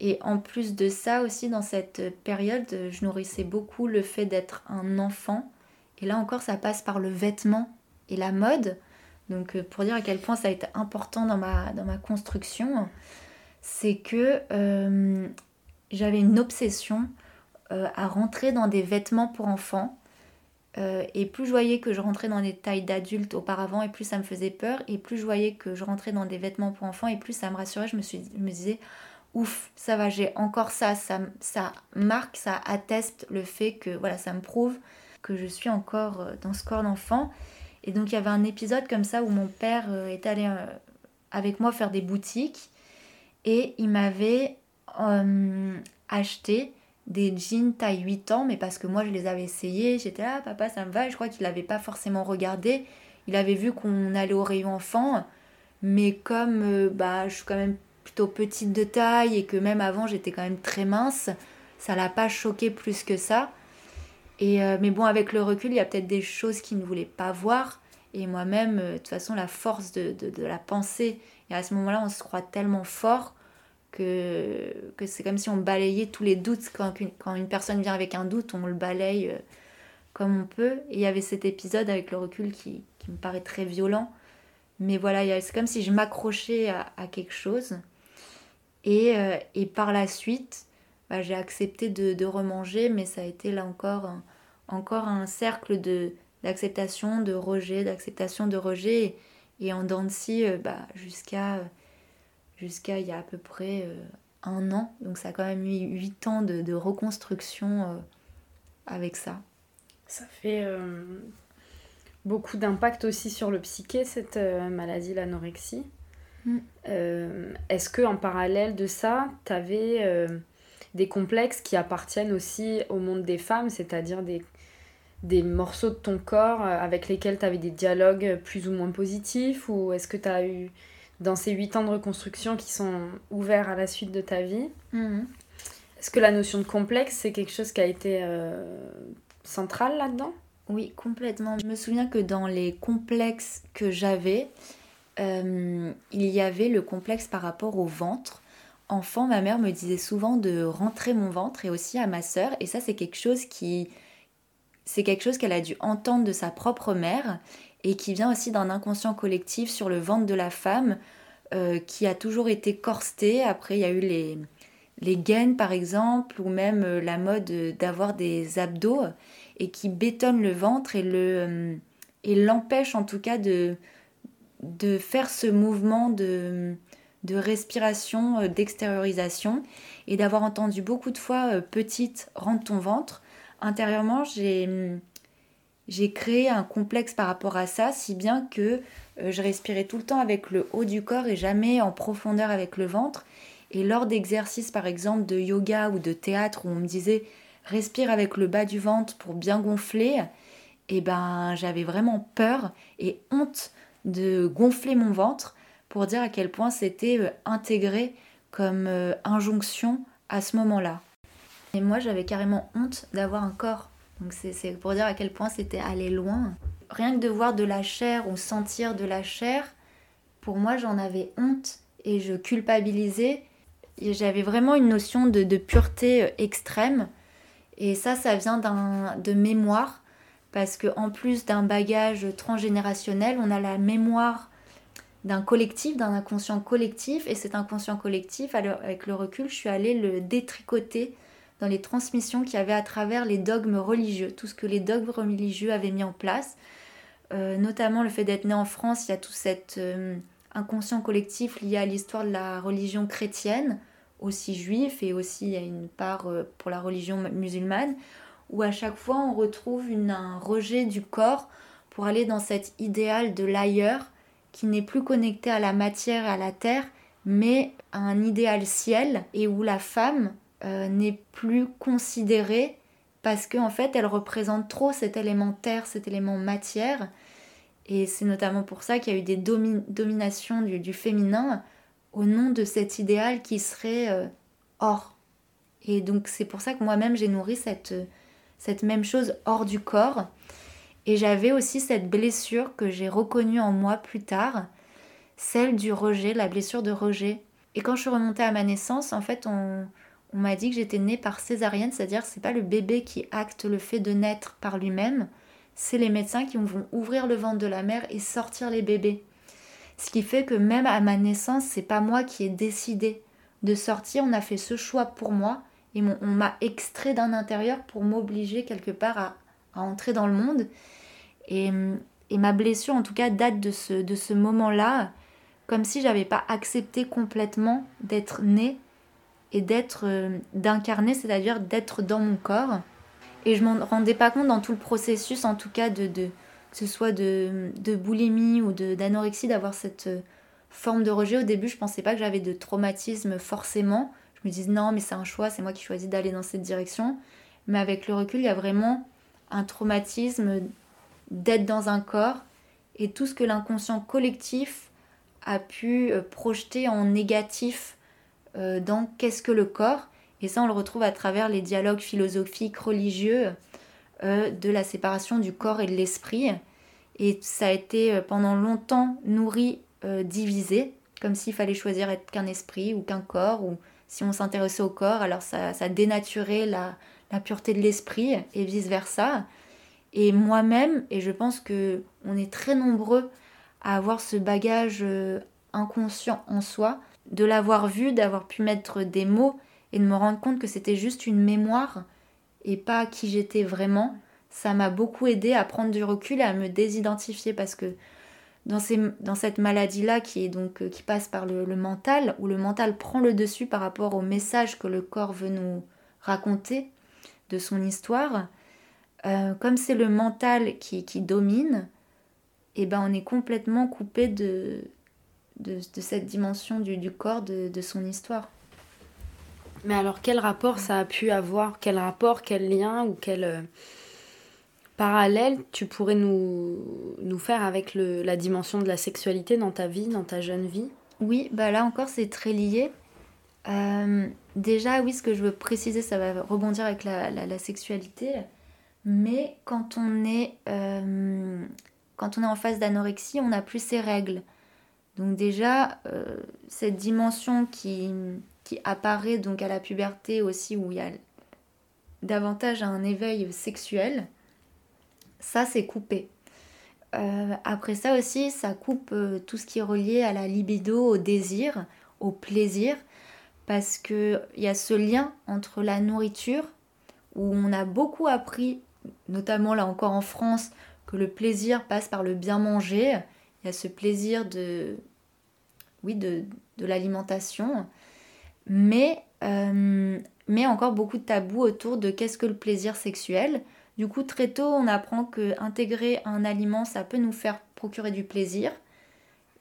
et en plus de ça aussi dans cette période je nourrissais beaucoup le fait d'être un enfant et là encore ça passe par le vêtement et la mode donc pour dire à quel point ça a été important dans ma, construction c'est que euh, j'avais une obsession euh, à rentrer dans des vêtements pour enfants Euh, et plus je voyais que je rentrais dans des tailles d'adultes auparavant, et plus ça me faisait peur. Et plus je voyais que je rentrais dans des vêtements pour enfants, et plus ça me rassurait. Je suis, je me disais, ouf, ça va, j'ai encore ça, ça. Marque, ça atteste le fait que, voilà, ça me prouve que je suis encore euh, dans ce corps d'enfant. Et donc il y avait un épisode comme ça où mon père euh, est allé avec moi faire des boutiques et il m'avait acheté des jeans taille 8 ans, mais parce que moi je les avais essayés, j'étais là, papa ça me va, je crois qu'il n'avait pas forcément regardé, il avait vu qu'on allait au rayon enfant, mais comme euh, bah, je suis quand même plutôt petite de taille et que même avant j'étais quand même très mince, ça l'a pas choqué plus que ça. Et, euh, mais bon, avec le recul, il y a peut-être des choses qu'il ne voulait pas voir. Et moi-même, euh, de toute façon, la force de, de, la pensée, et à ce moment-là, on se croit tellement fort que, que c'est comme si on balayait tous les doutes. Quand, quand, une personne vient avec un doute, on le balaye euh, comme on peut. Et il y avait cet épisode avec le recul qui, qui me paraît très violent. Mais voilà, c'est comme si je m'accrochais à, quelque chose. Et, euh, et par la suite, bah, j'ai accepté de, de, remanger, mais ça a été là encore un, encore un cercle d'acceptation, de rejet, d'acceptation, de rejet. Et, en dents de bah, jusqu'à jusqu'à il y a à peu près euh, un an. Donc ça a quand même eu huit ans de, reconstruction euh, avec ça. Ça fait euh, beaucoup d'impact aussi sur le psyché, cette maladie, l'anorexie. Mm. Est-ce que en parallèle de ça, tu avais des complexes qui appartiennent aussi au monde des femmes, c'est-à-dire des, des morceaux de ton corps avec lesquels tu avais des dialogues plus ou moins positifs Ou est-ce que tu as eu dans ces huit ans de reconstruction qui sont ouverts à la suite de ta vie. Mhm. Est-ce que la notion de complexe, c'est quelque chose qui a été euh, central là-dedans? Oui, complètement. Je me souviens que dans les complexes que j'avais, euh, il y avait le complexe par rapport au ventre. Enfant, ma mère me disait souvent de rentrer mon ventre et aussi à ma sœur. Et ça, c'est quelque chose qui... C'est quelque chose qu'elle a dû entendre de sa propre mère et qui vient aussi d'un inconscient collectif sur le ventre de la femme euh, qui a toujours été corseté. Après, il y a eu les, les gaines, par exemple, ou même euh, la mode d'avoir des abdos et qui bétonne le ventre et le et l'empêche en tout cas de, de faire ce mouvement de, de respiration, d'extériorisation et d'avoir entendu beaucoup de fois petite rentre ton ventre. Intérieurement, j'ai j'ai créé un complexe par rapport à ça, si bien que euh, je respirais tout le temps avec le haut du corps et jamais en profondeur avec le ventre. Et lors d'exercices, par exemple, de yoga ou de théâtre, où on me disait respire avec le bas du ventre pour bien gonfler, et eh ben j'avais vraiment peur et honte de gonfler mon ventre pour dire à quel point c'était euh, intégré comme euh, injonction à ce moment-là. Et moi, j'avais carrément honte d'avoir un corps donc c'est pour dire à quel point c'était aller loin. Rien que de voir de la chair ou sentir de la chair, pour moi j'en avais honte et je culpabilisais. J'avais vraiment une notion de, pureté euh, extrême. Et ça, ça vient de mémoire. Parce qu'en plus d'un bagage transgénérationnel, on a la mémoire d'un collectif, d'un inconscient collectif. Et cet inconscient collectif, avec le recul, je suis allée le détricoter dans les transmissions qu'il y avait à travers les dogmes religieux, tout ce que les dogmes religieux avaient mis en place. Euh, notamment le fait d'être né en France, il y a tout cet euh, inconscient collectif lié à l'histoire de la religion chrétienne, aussi juif, et aussi a une part euh, pour la religion musulmane, où à chaque fois on retrouve un rejet du corps pour aller dans cet idéal de l'ailleurs qui n'est plus connecté à la matière et à la terre, mais à un idéal ciel, et où la femme euh, n'est plus considérée parce qu'en en fait elle représente trop cet élément terre, cet élément matière. Et c'est notamment pour ça qu'il y a eu des dominations du, féminin au nom de cet idéal qui serait euh, hors. Et donc c'est pour ça que moi-même j'ai nourri cette, cette même chose hors du corps. Et j'avais aussi cette blessure que j'ai reconnue en moi plus tard, celle du rejet, la blessure de rejet. Et quand je suis remontée à ma naissance, en fait, on, on m'a dit que j'étais née par césarienne, c'est-à-dire c'est pas le bébé qui acte le fait de naître par lui-même, c'est les médecins qui vont ouvrir le ventre de la mère et sortir les bébés. Ce qui fait que même à ma naissance, c'est pas moi qui ai décidé de sortir, on a fait ce choix pour moi et on m'a extrait d'un intérieur pour m'obliger quelque part à entrer dans le monde. Et, ma blessure, en tout cas, date de ce, moment-là, comme si j'avais pas accepté complètement d'être née et d'être, euh, d'incarner, c'est-à-dire d'être dans mon corps. Et je m'en rendais pas compte dans tout le processus, en tout cas, de, que ce soit de, de boulimie ou d'anorexie, d'avoir cette euh, forme de rejet. Au début, je pensais pas que j'avais de traumatisme forcément. Je me disais non, mais c'est un choix, c'est moi qui choisis d'aller dans cette direction. Mais avec le recul, il y a vraiment un traumatisme d'être dans un corps et tout ce que l'inconscient collectif a pu euh, projeter en négatif euh, dans qu'est-ce que le corps. Et ça, on le retrouve à travers les dialogues philosophiques, religieux, euh, de la séparation du corps et de l'esprit. Et ça a été pendant longtemps nourri, divisé, comme s'il fallait choisir être qu'un esprit ou qu'un corps, ou si on s'intéressait au corps, alors ça, ça dénaturait la, la pureté de l'esprit et vice-versa. Et moi-même, et je pense que on est très nombreux à avoir ce bagage euh, inconscient en soi, de l'avoir vu, d'avoir pu mettre des mots et de me rendre compte que c'était juste une mémoire et pas qui j'étais vraiment, ça m'a beaucoup aidé à prendre du recul et à me désidentifier parce que dans, cette maladie-là qui est donc euh, qui passe par le, mental, où le mental prend le dessus par rapport au message que le corps veut nous raconter, de son histoire, euh, comme c'est le mental qui, qui domine, et eh ben on est complètement coupé de, de, cette dimension du, du corps, de, de, son histoire. Mais alors quel rapport ça a pu avoir? Quel rapport, quel lien? Ou quel euh, parallèle tu pourrais nous, nous faire avec le, la dimension de la sexualité dans ta vie, dans ta jeune vie? Oui, bah là encore c'est très lié. Euh, déjà, oui, ce que je veux préciser, ça va rebondir avec la, sexualité, mais quand on est, euh, quand on est en phase d'anorexie, on n'a plus ces règles. Donc déjà, euh, cette dimension qui, qui apparaît donc à la puberté aussi, où il y a davantage un éveil sexuel, ça c'est coupé. après ça aussi, ça coupe tout ce qui est relié à la libido, au désir, au plaisir parce qu'il y a ce lien entre la nourriture, où on a beaucoup appris, notamment là encore en France, que le plaisir passe par le bien manger. Il y a ce plaisir de, oui, de, l'alimentation, mais, euh, mais encore beaucoup de tabous autour de qu'est-ce que le plaisir sexuel. Du coup, très tôt, on apprend que intégrer un aliment, ça peut nous faire procurer du plaisir,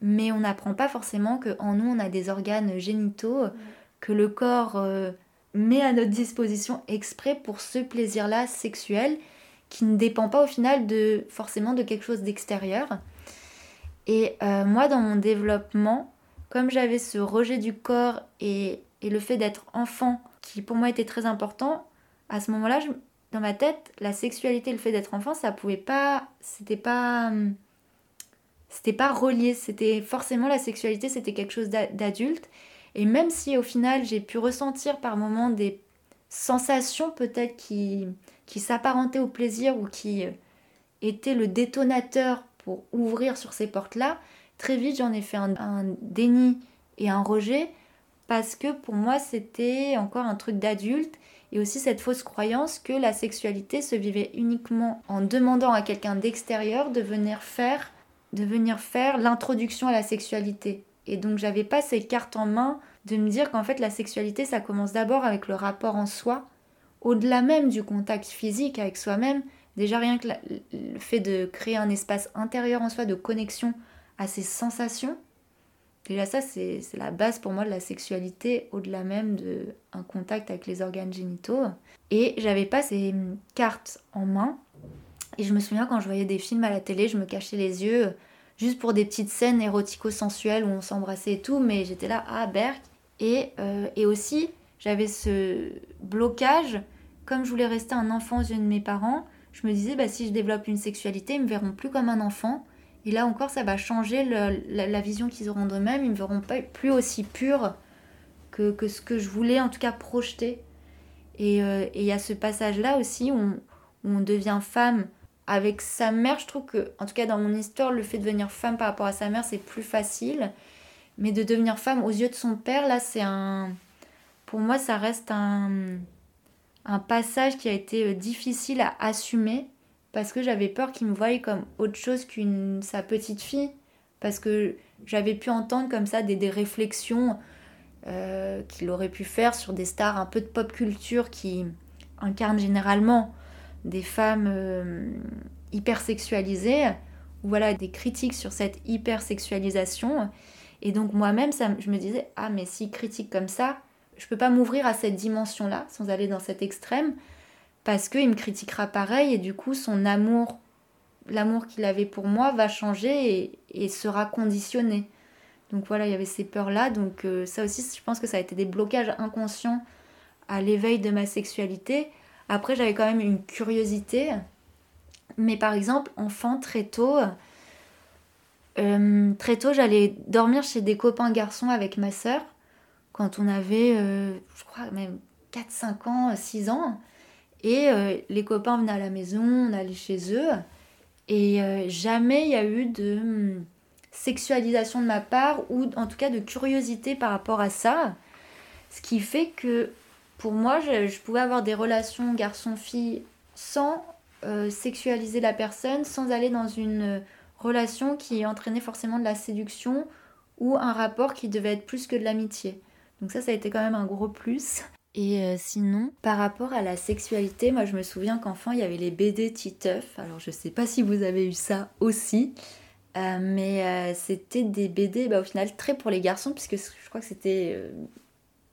mais on n'apprend pas forcément qu'en nous, on a des organes génitaux que le corps euh, met à notre disposition exprès pour ce plaisir-là sexuel qui ne dépend pas au final de forcément de quelque chose d'extérieur. Et euh, moi, dans mon développement, comme j'avais ce rejet du corps et, et le fait d'être enfant, qui pour moi était très important, à ce moment-là, dans ma tête, la sexualité, le fait d'être enfant, ça pouvait pas, c'était pas, c'était pas relié. C'était forcément la sexualité, c'était quelque chose d'adulte. Et même si au final j'ai pu ressentir par moments des sensations peut-être qui, qui s'apparentaient au plaisir ou qui euh, étaient le détonateur pour ouvrir sur ces portes-là, très vite j'en ai fait un, un, déni et un rejet parce que pour moi c'était encore un truc d'adulte et aussi cette fausse croyance que la sexualité se vivait uniquement en demandant à quelqu'un d'extérieur de venir faire de venir faire l'introduction à la sexualité. Et donc j'avais pas ces cartes en main de me dire qu'en fait la sexualité ça commence d'abord avec le rapport en soi, au-delà même du contact physique avec soi-même, déjà rien que le fait de créer un espace intérieur en soi de connexion à ses sensations, déjà ça c'est la base pour moi de la sexualité, au-delà même d'un contact avec les organes génitaux. Et j'avais pas ces cartes en main. Et je me souviens quand je voyais des films à la télé, je me cachais les yeux juste pour des petites scènes érotico-sensuelles où on s'embrassait et tout, mais j'étais là, ah Berk. Et, euh, et aussi, j'avais ce blocage, comme je voulais rester un enfant aux yeux de mes parents, je me disais, bah, si je développe une sexualité, ils me verront plus comme un enfant. Et là encore, ça va changer la, vision qu'ils auront d'eux-mêmes. Ils me verront pas plus aussi pur que, ce que je voulais, en tout cas, projeter. Et il y a ce passage-là aussi où on devient femme avec sa mère, je trouve que, en tout cas dans mon histoire, le fait de devenir femme par rapport à sa mère, c'est plus facile. Mais de devenir femme aux yeux de son père, là, c'est un. Pour moi, ça reste un, un passage qui a été euh, difficile à assumer parce que j'avais peur qu'il me voie comme autre chose qu'une sa petite fille. Parce que j'avais pu entendre comme ça des, réflexions euh, qu'il aurait pu faire sur des stars un peu de pop culture qui incarnent généralement des femmes euh, hyper sexualisées, ou voilà, des critiques sur cette hypersexualisation. Et donc moi-même, je me disais, ah mais si critique comme ça, je peux pas m'ouvrir à cette dimension-là sans aller dans cet extrême parce qu'il me critiquera pareil et du coup son amour, l'amour qu'il avait pour moi va changer et, sera conditionné. Donc voilà, il y avait ces peurs-là. Donc euh, ça aussi, je pense que ça a été des blocages inconscients à l'éveil de ma sexualité. Après, j'avais quand même une curiosité. Mais par exemple, enfant, très tôt, euh, très tôt, j'allais dormir chez des copains garçons avec ma sœur quand on avait, euh, je crois, même 4, 5 ans, 6 ans. Et euh, les copains venaient à la maison, on allait chez eux. Et euh, jamais il y a eu de hum, sexualisation de ma part ou en tout cas de curiosité par rapport à ça. Ce qui fait que pour moi, je, pouvais avoir des relations garçon-fille sans sexualiser la personne, sans aller dans une relation qui entraînait forcément de la séduction ou un rapport qui devait être plus que de l'amitié. Donc ça, ça a été quand même un gros plus. Et euh, sinon, par rapport à la sexualité, moi je me souviens qu'enfant il y avait les BD Titeuf. Alors je sais pas si vous avez eu ça aussi, euh, mais euh, c'était des BD bah, au final très pour les garçons, puisque je crois que c'était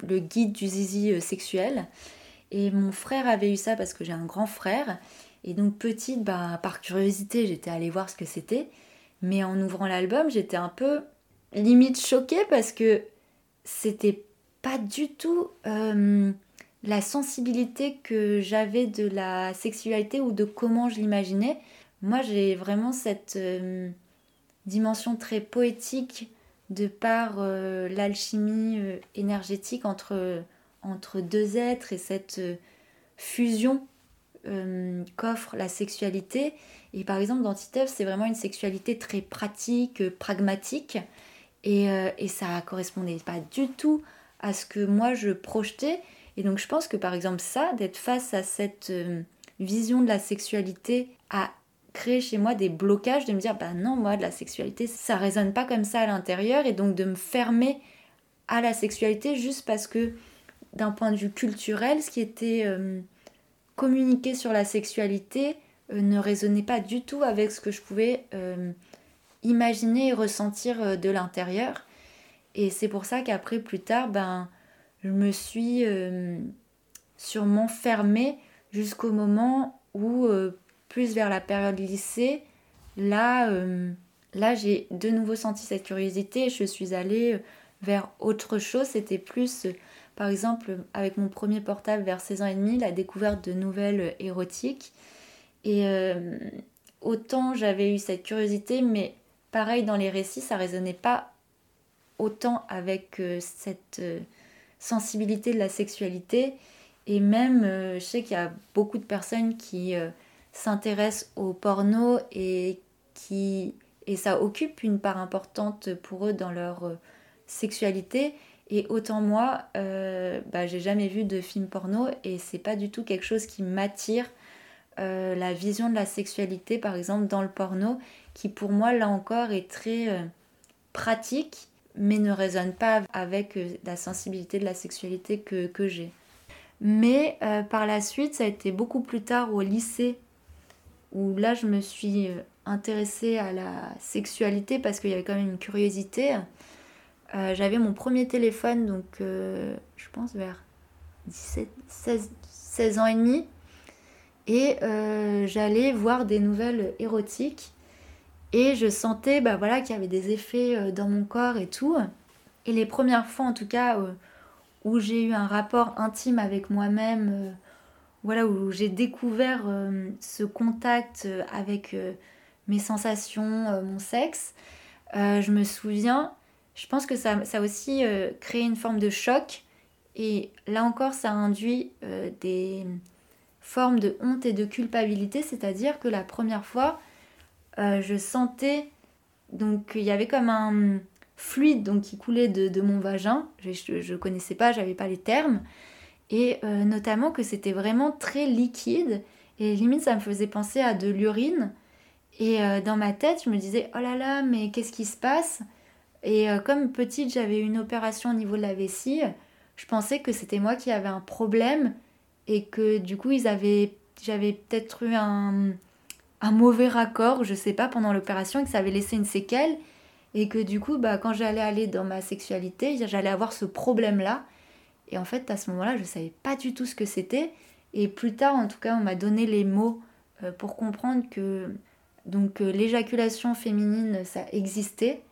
le guide du zizi sexuel. Et mon frère avait eu ça parce que j'ai un grand frère. Et donc petite, bah, par curiosité, j'étais allée voir ce que c'était. Mais en ouvrant l'album, j'étais un peu limite choquée parce que c'était pas du tout euh, la sensibilité que j'avais de la sexualité ou de comment je l'imaginais. Moi, j'ai vraiment cette euh, dimension très poétique de par euh, l'alchimie énergétique entre, entre deux êtres et cette fusion qu'offre la sexualité. Et par exemple, dans Titeuf, c'est vraiment une sexualité très pratique, pragmatique. Et, et ça correspondait pas du tout à ce que moi je projetais. Et donc je pense que par exemple ça, d'être face à cette euh, vision de la sexualité, a créé chez moi des blocages, de me dire bah non, moi de la sexualité, ça résonne pas comme ça à l'intérieur, et donc de me fermer à la sexualité juste parce que d'un point de vue culturel, ce qui était euh, communiqué sur la sexualité euh, ne résonnait pas du tout avec ce que je pouvais imaginer et ressentir de l'intérieur. Et c'est pour ça qu'après, plus tard, ben, je me suis euh, sûrement fermée jusqu'au moment où, euh, plus vers la période lycée, là, euh, là j'ai de nouveau senti cette curiosité et je suis allée vers autre chose. C'était plus, par exemple, avec mon premier portable vers 16 ans et demi, la découverte de nouvelles érotiques. Et autant j'avais eu cette curiosité, mais pareil dans les récits, ça résonnait pas autant avec euh, cette euh, sensibilité de la sexualité. Et même, euh, je sais qu'il y a beaucoup de personnes qui s'intéressent au porno et qui et ça occupe une part importante pour eux dans leur sexualité. Et autant moi, bah, j'ai jamais vu de film porno et c'est pas du tout quelque chose qui m'attire. la vision de la sexualité, par exemple, dans le porno, qui pour moi, là encore, est très pratique mais ne résonne pas avec euh, la sensibilité de la sexualité que, j'ai. Mais euh, par la suite, ça a été beaucoup plus tard au lycée, où là je me suis euh, intéressée à la sexualité parce qu'il y avait quand même une curiosité. J'avais mon premier téléphone, donc je pense vers 17, 16, 16 ans et demi. Et j'allais voir des nouvelles érotiques et je sentais bah, voilà, qu'il y avait des effets euh, dans mon corps et tout. Et les premières fois en tout cas euh, où j'ai eu un rapport intime avec moi-même, euh, voilà, où j'ai découvert ce contact avec mes sensations, mon sexe, je me souviens, je pense que ça, ça a aussi créé une forme de choc. Et là encore, ça induit des formes de honte et de culpabilité, c'est-à-dire que la première fois, euh, je sentais donc il y avait comme un fluide donc qui coulait de, mon vagin. Je ne connaissais pas, j'avais pas les termes. Et euh, notamment que c'était vraiment très liquide Et limite, ça me faisait penser à de l'urine. Et euh, dans ma tête, je me disais, oh là là, mais qu'est-ce qui se passe? Et comme petite, j'avais une opération au niveau de la vessie, je pensais que c'était moi qui avais un problème et que du coup, ils avaient, j'avais peut-être eu un, un mauvais raccord, je sais pas, pendant l'opération et que ça avait laissé une séquelle. Et que du coup, bah, quand j'allais aller dans ma sexualité, j'allais avoir ce problème-là. Et en fait, à ce moment-là, je savais pas du tout ce que c'était. Et plus tard, en tout cas, on m'a donné les mots euh, pour comprendre que donc euh, l'éjaculation féminine, ça existait.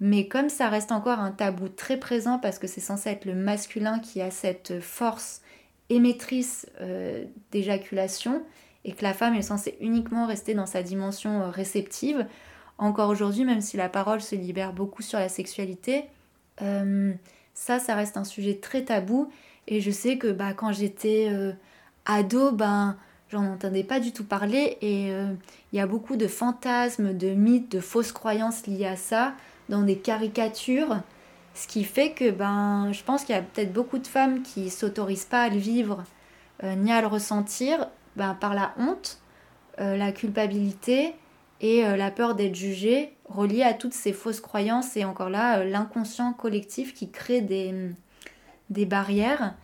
Mais comme ça reste encore un tabou très présent parce que c'est censé être le masculin qui a cette force émettrice euh, d'éjaculation et que la femme est censée uniquement rester dans sa dimension réceptive, encore aujourd'hui, même si la parole se libère beaucoup sur la sexualité, ça, ça reste un sujet très tabou. Et je sais que bah, quand j'étais euh, ado, ben, j'en entendais pas du tout parler. Et euh, il y a beaucoup de fantasmes, de mythes, de fausses croyances liées à ça, dans des caricatures. Ce qui fait que ben, je pense qu'il y a peut-être beaucoup de femmes qui s'autorisent pas à le vivre euh, ni à le ressentir ben, par la honte, la culpabilité et la peur d'être jugée relié à toutes ces fausses croyances et encore là, euh, l'inconscient collectif qui crée des, des barrières.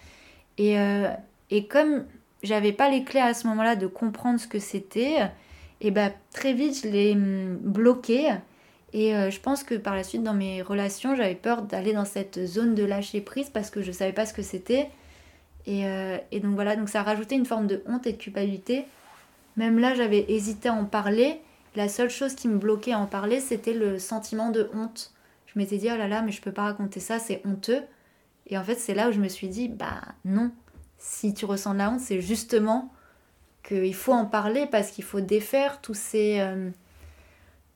Et, euh, et comme j'avais pas les clés à ce moment-là de comprendre ce que c'était, et ben très vite je l'ai hum, bloqué. Et euh, je pense que par la suite, dans mes relations, j'avais peur d'aller dans cette zone de lâcher prise parce que je savais pas ce que c'était. Et, et, donc voilà, donc ça a rajouté une forme de honte et de culpabilité. Même là, j'avais hésité à en parler. La seule chose qui me bloquait à en parler, c'était le sentiment de honte. Je m'étais dit, oh là là, mais je peux pas raconter ça, c'est honteux. Et en fait, c'est là où je me suis dit, bah non, si tu ressens de la honte, c'est justement qu'il faut en parler parce qu'il faut défaire tous ces, euh,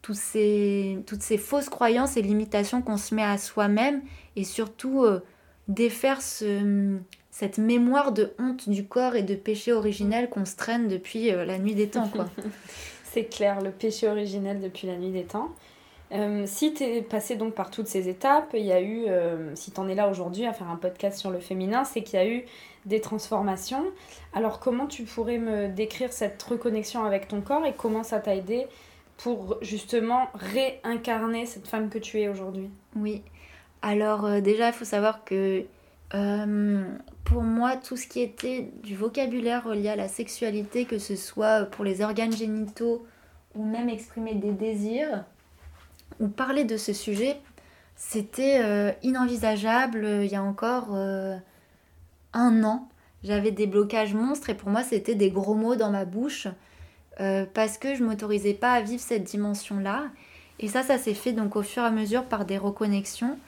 tous ces, toutes ces fausses croyances et limitations qu'on se met à soi-même et surtout euh, défaire ce, cette mémoire de honte du corps et de péché originel qu'on se traîne depuis euh, la nuit des temps. quoi. C'est clair, le péché originel depuis la nuit des temps. Euh, si tu es passé donc par toutes ces étapes, il y a eu, euh, si tu en es là aujourd'hui à faire un podcast sur le féminin, c'est qu'il y a eu des transformations. Alors comment tu pourrais me décrire cette reconnexion avec ton corps et comment ça t'a aidé pour justement réincarner cette femme que tu es aujourd'hui? Oui, alors euh, déjà il faut savoir que pour moi, tout ce qui était du vocabulaire relié à la sexualité, que ce soit pour les organes génitaux ou même exprimer des désirs, ou parler de ce sujet, c'était euh, inenvisageable il y a encore euh, un an. J'avais des blocages monstres et pour moi c'était des gros mots dans ma bouche euh, parce que je m'autorisais pas à vivre cette dimension-là. Et ça, ça s'est fait donc au fur et à mesure par des reconnexions.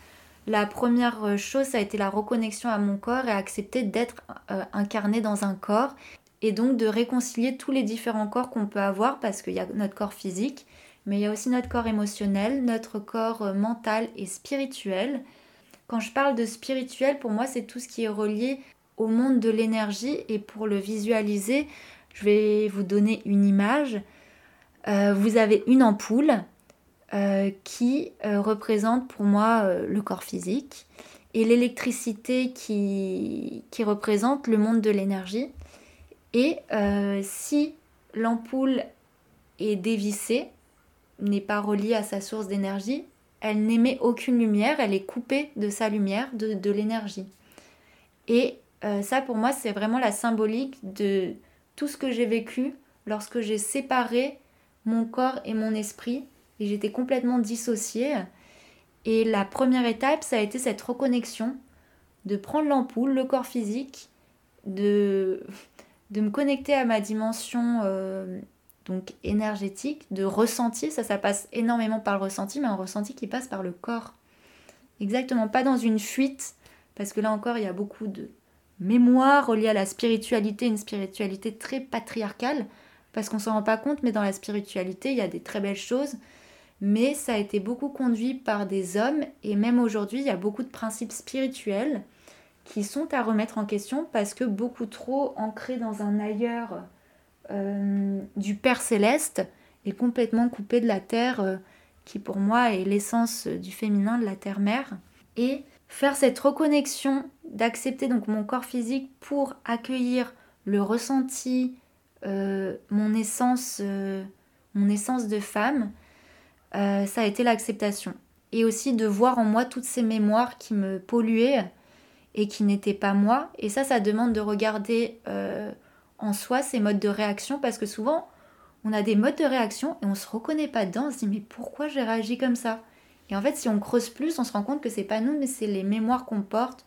La première euh, chose, ça a été la reconnexion à mon corps et accepter d'être euh, incarné dans un corps et donc de réconcilier tous les différents corps qu'on peut avoir parce qu'il y a notre corps physique, mais il y a aussi notre corps émotionnel, notre corps euh, mental et spirituel. Quand je parle de spirituel, pour moi, c'est tout ce qui est relié au monde de l'énergie et pour le visualiser, je vais vous donner une image. vous avez une ampoule euh, qui euh, représente pour moi euh, le corps physique et l'électricité qui, qui, représente le monde de l'énergie. Et si l'ampoule est dévissée, n'est pas reliée à sa source d'énergie, elle n'émet aucune lumière, elle est coupée de sa lumière, de, de l'énergie. Et ça pour moi c'est vraiment la symbolique de tout ce que j'ai vécu lorsque j'ai séparé mon corps et mon esprit et j'étais complètement dissociée. Et la première étape, ça a été cette reconnexion, de prendre l'ampoule, le corps physique, de, de me connecter à ma dimension euh, donc énergétique, de ressenti, ça ça passe énormément par le ressenti, mais un ressenti qui passe par le corps. Exactement, pas dans une fuite, parce que là encore il y a beaucoup de mémoire reliée à la spiritualité, une spiritualité très patriarcale, parce qu'on s'en rend pas compte, mais dans la spiritualité il y a des très belles choses, mais ça a été beaucoup conduit par des hommes et même aujourd'hui il y a beaucoup de principes spirituels qui sont à remettre en question parce que beaucoup trop ancrés dans un ailleurs euh, du Père céleste et complètement coupé de la terre euh, qui pour moi est l'essence du féminin de la terre-mère. Et faire cette reconnexion d'accepter donc mon corps physique pour accueillir le ressenti mon essence, mon essence de femme, ça a été l'acceptation. Et aussi de voir en moi toutes ces mémoires qui me polluaient et qui n'étaient pas moi. Et ça, ça demande de regarder en soi ces modes de réaction parce que souvent, on a des modes de réaction et on se reconnaît pas dedans, on se dit mais pourquoi j'ai réagi comme ça? Et en fait, si on creuse plus, on se rend compte que c'est pas nous, mais c'est les mémoires qu'on porte,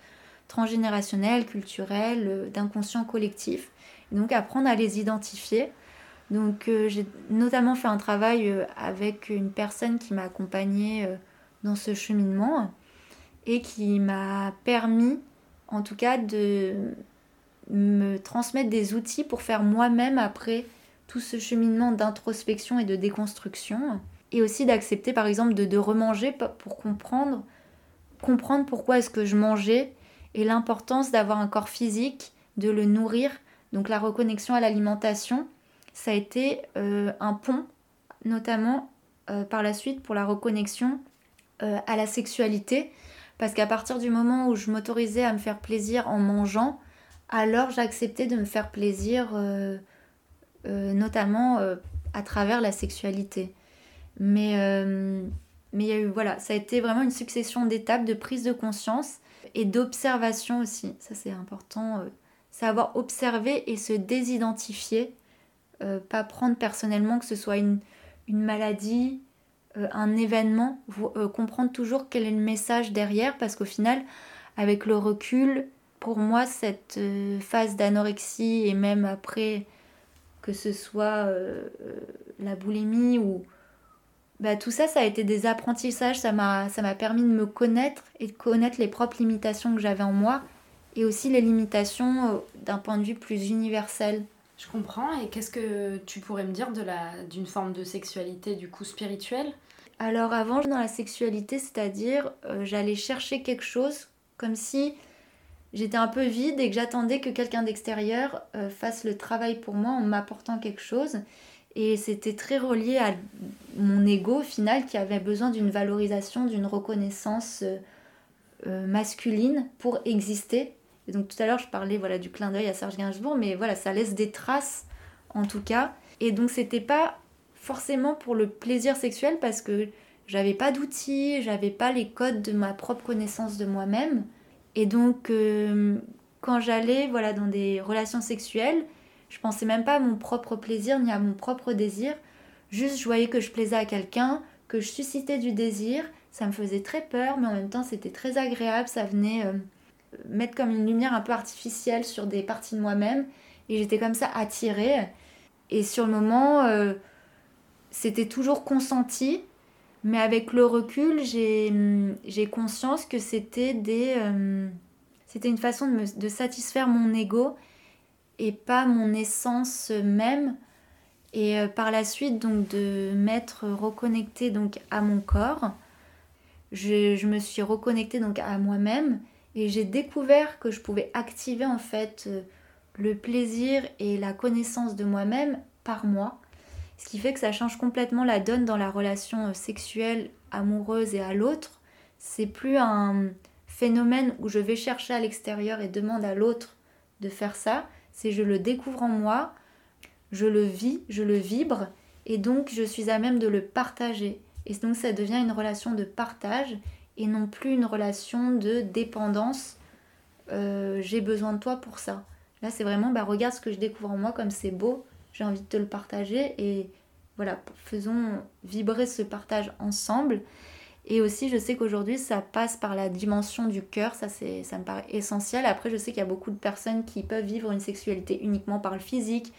transgénérationnelles, culturelles, euh, d'inconscient collectif. donc apprendre à les identifier. Donc euh, j'ai notamment fait un travail euh, avec une personne qui m'a accompagnée dans ce cheminement et qui m'a permis en tout cas de me transmettre des outils pour faire moi-même après tout ce cheminement d'introspection et de déconstruction. Et aussi d'accepter par exemple de, de remanger pour comprendre, comprendre pourquoi est-ce que je mangeais et l'importance d'avoir un corps physique, de le nourrir. Donc la reconnexion à l'alimentation, ça a été euh, un pont, notamment euh, par la suite pour la reconnexion euh, à la sexualité. Parce qu'à partir du moment où je m'autorisais à me faire plaisir en mangeant, alors j'acceptais de me faire plaisir notamment à travers la sexualité. Mais mais y a eu, voilà, ça a été vraiment une succession d'étapes de prise de conscience et d'observation aussi. Ça, c'est important. savoir observer et se désidentifier. Pas prendre personnellement que ce soit une, une maladie, un événement. comprendre toujours quel est le message derrière. Parce qu'au final, avec le recul, pour moi, cette phase d'anorexie et même après que ce soit euh, euh, la boulimie ou bah, tout ça, ça a été des apprentissages, ça m'a permis de me connaître et de connaître les propres limitations que j'avais en moi et aussi les limitations euh, d'un point de vue plus universel. Je comprends. Et qu'est-ce que tu pourrais me dire d'une forme de sexualité du coup spirituelle? Alors avant, dans la sexualité, c'est-à-dire j'allais chercher quelque chose comme si j'étais un peu vide et que j'attendais que quelqu'un d'extérieur euh, fasse le travail pour moi en m'apportant quelque chose. Et c'était très relié à mon ego final qui avait besoin d'une valorisation, d'une reconnaissance euh, euh, masculine pour exister. Et donc tout à l'heure je parlais voilà du clin d'œil à Serge Gainsbourg, mais voilà ça laisse des traces en tout cas. Et donc c'était pas forcément pour le plaisir sexuel parce que j'avais pas d'outils, j'avais pas les codes de ma propre connaissance de moi-même. Et donc, euh, quand j'allais voilà, dans des relations sexuelles, je pensais même pas à mon propre plaisir ni à mon propre désir. Juste, je voyais que je plaisais à quelqu'un, que je suscitais du désir. Ça me faisait très peur, mais en même temps, c'était très agréable. Ça venait euh, mettre comme une lumière un peu artificielle sur des parties de moi-même. Et j'étais comme ça attirée. Et sur le moment, euh, c'était toujours consenti. Mais avec le recul, j'ai conscience que c'était des... Euh, c'était une façon de, me, de, satisfaire mon ego et pas mon essence même. Et euh, par la suite, donc de m'être reconnectée donc à mon corps, je, je me suis reconnectée donc à moi-même et j'ai découvert que je pouvais activer en fait euh, le plaisir et la connaissance de moi-même par moi ce qui fait que ça change complètement la donne dans la relation euh, sexuelle, amoureuse et à l'autre. C'est plus un phénomène où je vais chercher à l'extérieur et demande à l'autre de faire ça. C'est je le découvre en moi, je le vis, je le vibre et donc je suis à même de le partager. Et donc ça devient une relation de partage et non plus une relation de dépendance. Euh, j'ai besoin de toi pour ça. Là, c'est vraiment, bah, regarde ce que je découvre en moi, comme c'est beau, j'ai envie de te le partager et voilà, faisons vibrer ce partage ensemble. Et aussi, je sais qu'aujourd'hui, ça passe par la dimension du cœur, ça, ça me paraît essentiel. Après, je sais qu'il y a beaucoup de personnes qui peuvent vivre une sexualité uniquement par le physique.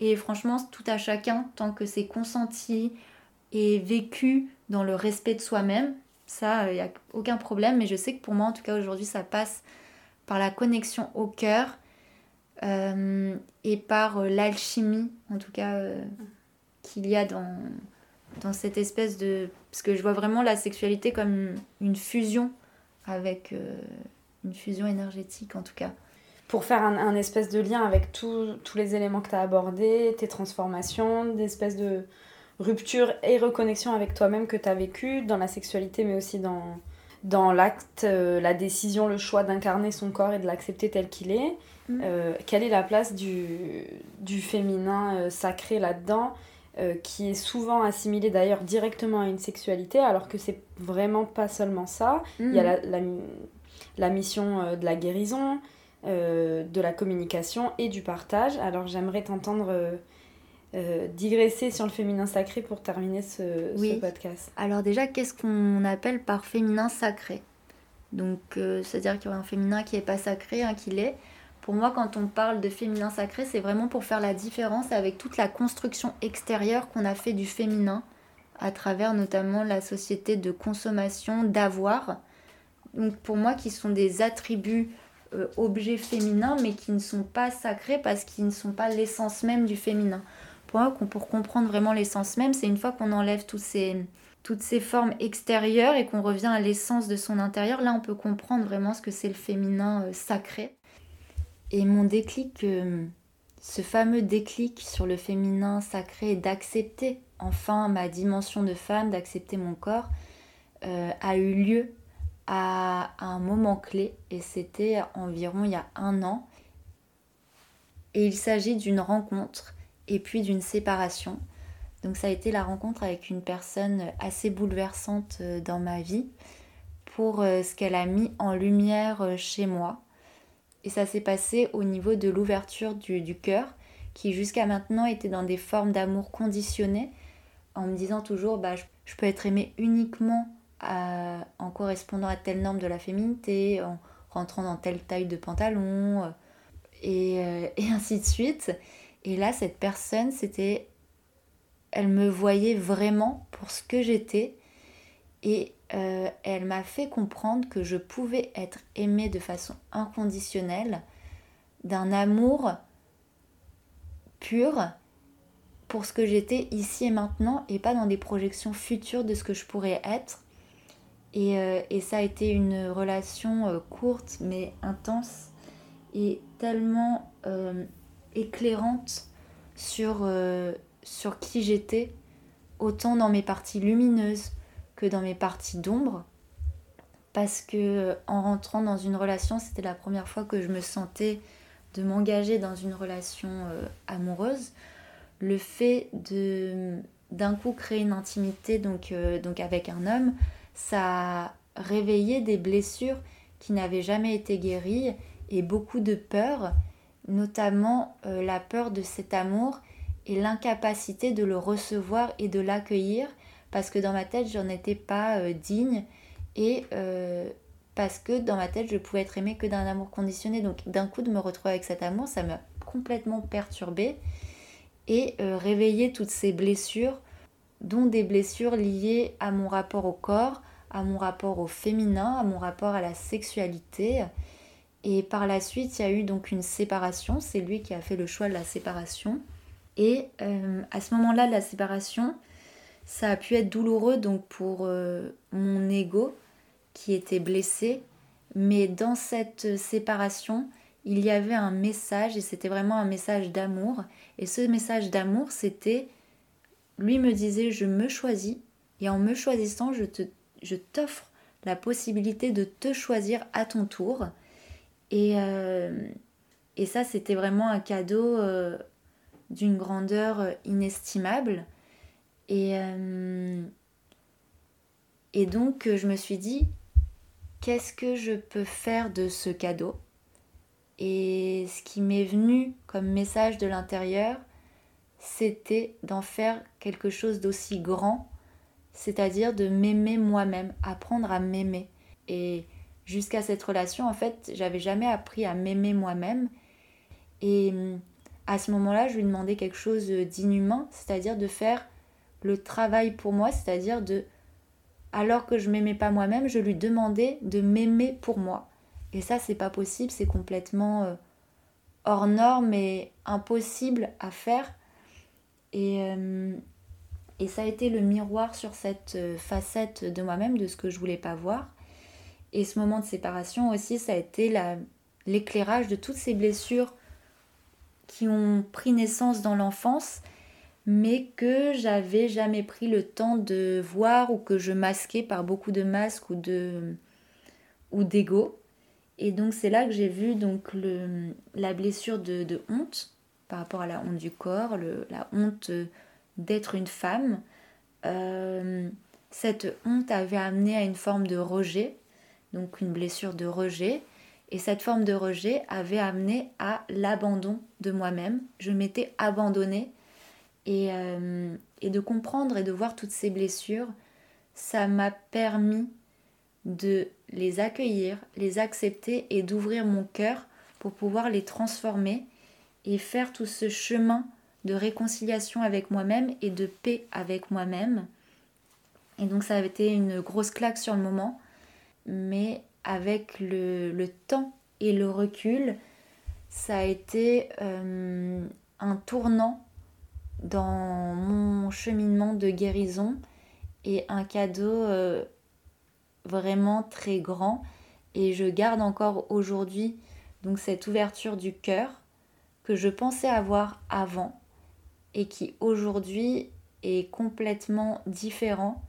Et franchement, tout à chacun, tant que c'est consenti et vécu dans le respect de soi-même, ça, il n'y a aucun problème. Mais je sais que pour moi, en tout cas, aujourd'hui, ça passe par la connexion au cœur euh, et par euh, l'alchimie, en tout cas, euh, qu'il y a dans, dans cette espèce de... Parce que je vois vraiment la sexualité comme une fusion avec une fusion énergétique, en tout cas. Pour faire un, espèce de lien avec tous les éléments que tu as abordés, tes transformations, des espèces de rupture et reconnexion avec toi-même que tu as vécu dans la sexualité, mais aussi dans, dans l'acte, la décision, le choix d'incarner son corps et de l'accepter tel qu'il est. Mm. quelle est la place du, du féminin sacré là-dedans qui est souvent assimilé d'ailleurs directement à une sexualité, alors que c'est vraiment pas seulement ça. Il y a mm. la, la, la mission de la guérison, euh, de la communication et du partage. Alors j'aimerais t'entendre euh, euh, digresser sur le féminin sacré pour terminer ce, podcast. Alors déjà, qu'est-ce qu'on appelle par féminin sacré? Donc c'est-à-dire qu'il y a un féminin qui n'est pas sacré, un qui l'est. Pour moi, quand on parle de féminin sacré, c'est vraiment pour faire la différence avec toute la construction extérieure qu'on a fait du féminin à travers notamment la société de consommation, d'avoir. Donc pour moi, qui sont des attributs euh, objets féminins, mais qui ne sont pas sacrés parce qu'ils ne sont pas l'essence même du féminin. Moi, pour comprendre vraiment l'essence même, c'est une fois qu'on enlève tous ces, toutes ces formes extérieures et qu'on revient à l'essence de son intérieur, là on peut comprendre vraiment ce que c'est le féminin euh, sacré. Et mon déclic, euh, ce fameux déclic sur le féminin sacré, d'accepter enfin ma dimension de femme, d'accepter mon corps, a eu lieu à un moment clé et c'était environ il y a un an. Et il s'agit d'une rencontre et puis d'une séparation. Donc ça a été la rencontre avec une personne assez bouleversante euh, dans ma vie pour euh, ce qu'elle a mis en lumière euh, chez moi. Et ça s'est passé au niveau de l'ouverture du, cœur qui jusqu'à maintenant était dans des formes d'amour conditionné en me disant toujours bah, je peux être aimée uniquement en correspondant à telle norme de la féminité, en rentrant dans telle taille de pantalon, et, ainsi de suite. Et là, cette personne, c'était. Elle me voyait vraiment pour ce que j'étais. Et euh, elle m'a fait comprendre que je pouvais être aimée de façon inconditionnelle, d'un amour pur pour ce que j'étais ici et maintenant, et pas dans des projections futures de ce que je pourrais être. Euh, et, ça a été une relation euh, courte mais intense et tellement euh, éclairante sur, sur qui j'étais, autant dans mes parties lumineuses que dans mes parties d'ombre. Parce que en rentrant dans une relation, c'était la première fois que je me sentais de m'engager dans une relation amoureuse. Le fait de d'un coup créer une intimité donc, avec un homme, ça a réveillé des blessures qui n'avaient jamais été guéries et beaucoup de peur, notamment euh, la peur de cet amour et l'incapacité de le recevoir et de l'accueillir parce que dans ma tête j'en étais pas euh, digne et euh, parce que dans ma tête je pouvais être aimée que d'un amour conditionné donc d'un coup de me retrouver avec cet amour ça m'a complètement perturbée et réveillé toutes ces blessures dont des blessures liées à mon rapport au corps, à mon rapport au féminin, à mon rapport à la sexualité. Et par la suite, il y a eu donc une séparation. C'est lui qui a fait le choix de la séparation. Et euh, à ce moment-là la séparation, ça a pu être douloureux donc pour euh, mon ego qui était blessé. Mais dans cette séparation, il y avait un message et c'était vraiment un message d'amour. Et ce message d'amour, c'était lui me disait je me choisis et en me choisissant je t'offre la possibilité de te choisir à ton tour et, euh, et ça c'était vraiment un cadeau euh, d'une grandeur inestimable et euh, et donc je me suis dit qu'est-ce que je peux faire de ce cadeau? Et ce qui m'est venu comme message de l'intérieur c'était d'en faire quelque chose d'aussi grand, c'est-à-dire de m'aimer moi-même, apprendre à m'aimer. Et jusqu'à cette relation, en fait, j'avais jamais appris à m'aimer moi-même. Et hum, à ce moment-là, je lui demandais quelque chose d'inhumain, c'est-à-dire de faire le travail pour moi, c'est-à-dire de, alors que je m'aimais pas moi-même, je lui demandais de m'aimer pour moi. Et ça, c'est pas possible, c'est complètement euh, hors norme et impossible à faire euh, et, ça a été le miroir sur cette euh, facette de moi-même, de ce que je voulais pas voir. Et ce moment de séparation aussi, ça a été l'éclairage de toutes ces blessures qui ont pris naissance dans l'enfance, mais que j'avais jamais pris le temps de voir ou que je masquais par beaucoup de masques ou de, ou d'ego. Et donc c'est là que j'ai vu donc le, la blessure de, honte par rapport à la honte du corps, la honte d'être une femme. Euh, cette honte avait amené à une forme de rejet, donc une blessure de rejet. Et cette forme de rejet avait amené à l'abandon de moi-même. Je m'étais abandonnée. Et, euh, et de comprendre et de voir toutes ces blessures, ça m'a permis de les accueillir, les accepter et d'ouvrir mon cœur pour pouvoir les transformer et faire tout ce chemin de réconciliation avec moi-même et de paix avec moi-même. Et donc ça avait été une grosse claque sur le moment, mais avec le, temps et le recul, ça a été euh, un tournant dans mon cheminement de guérison et un cadeau euh, vraiment très grand et je garde encore aujourd'hui donc cette ouverture du cœur que je pensais avoir avant et qui aujourd'hui est complètement différent.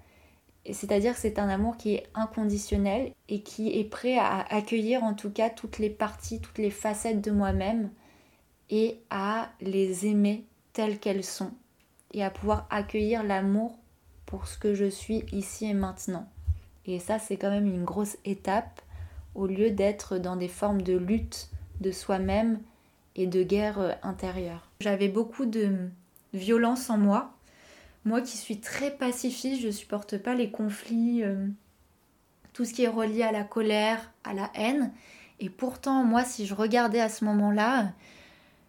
C'est-à-dire que c'est un amour qui est inconditionnel et qui est prêt à accueillir en tout cas toutes les parties, toutes les facettes de moi-même et à les aimer telles qu'elles sont et à pouvoir accueillir l'amour pour ce que je suis ici et maintenant. Et ça, c'est quand même une grosse étape au lieu d'être dans des formes de lutte de soi-même et de guerre euh, intérieure. J'avais beaucoup de violence en moi. Moi qui suis très pacifiste, je supporte pas les conflits, euh, tout ce qui est relié à la colère, à la haine. Et pourtant, moi, si je regardais à ce moment-là,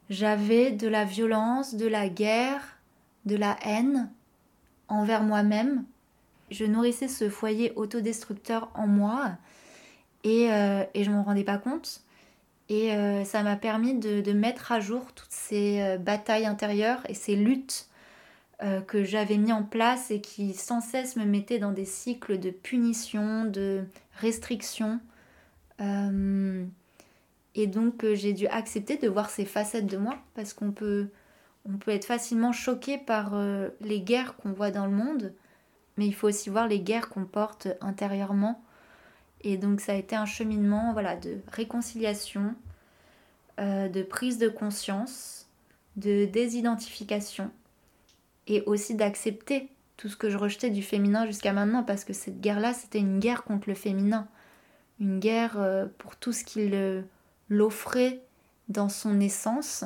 j'avais de la violence, de la guerre, de la haine envers moi-même je nourrissais ce foyer autodestructeur en moi et, euh, et je m'en rendais pas compte. Et euh, ça m'a permis de, mettre à jour toutes ces batailles intérieures et ces luttes que j'avais mis en place et qui sans cesse me mettaient dans des cycles de punition, de restriction. et donc j'ai dû accepter de voir ces facettes de moi parce qu'on peut, on peut être facilement choqué par les guerres qu'on voit dans le monde mais il faut aussi voir les guerres qu'on porte intérieurement. Et donc ça a été un cheminement voilà, de réconciliation, euh, de prise de conscience, de désidentification et aussi d'accepter tout ce que je rejetais du féminin jusqu'à maintenant parce que cette guerre-là, c'était une guerre contre le féminin, une guerre euh, pour tout ce qu'il l'offrait dans son essence.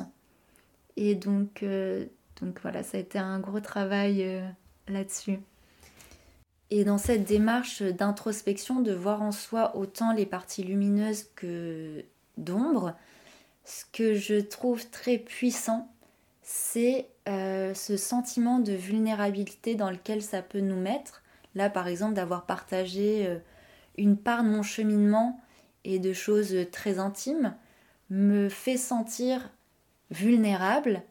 Et donc, euh, donc voilà, ça a été un gros travail là-dessus. Et dans cette démarche d'introspection, de voir en soi autant les parties lumineuses que d'ombre, ce que je trouve très puissant, c'est euh, ce sentiment de vulnérabilité dans lequel ça peut nous mettre. Là, par exemple, d'avoir partagé euh, une part de mon cheminement et de choses très intimes me fait sentir vulnérable.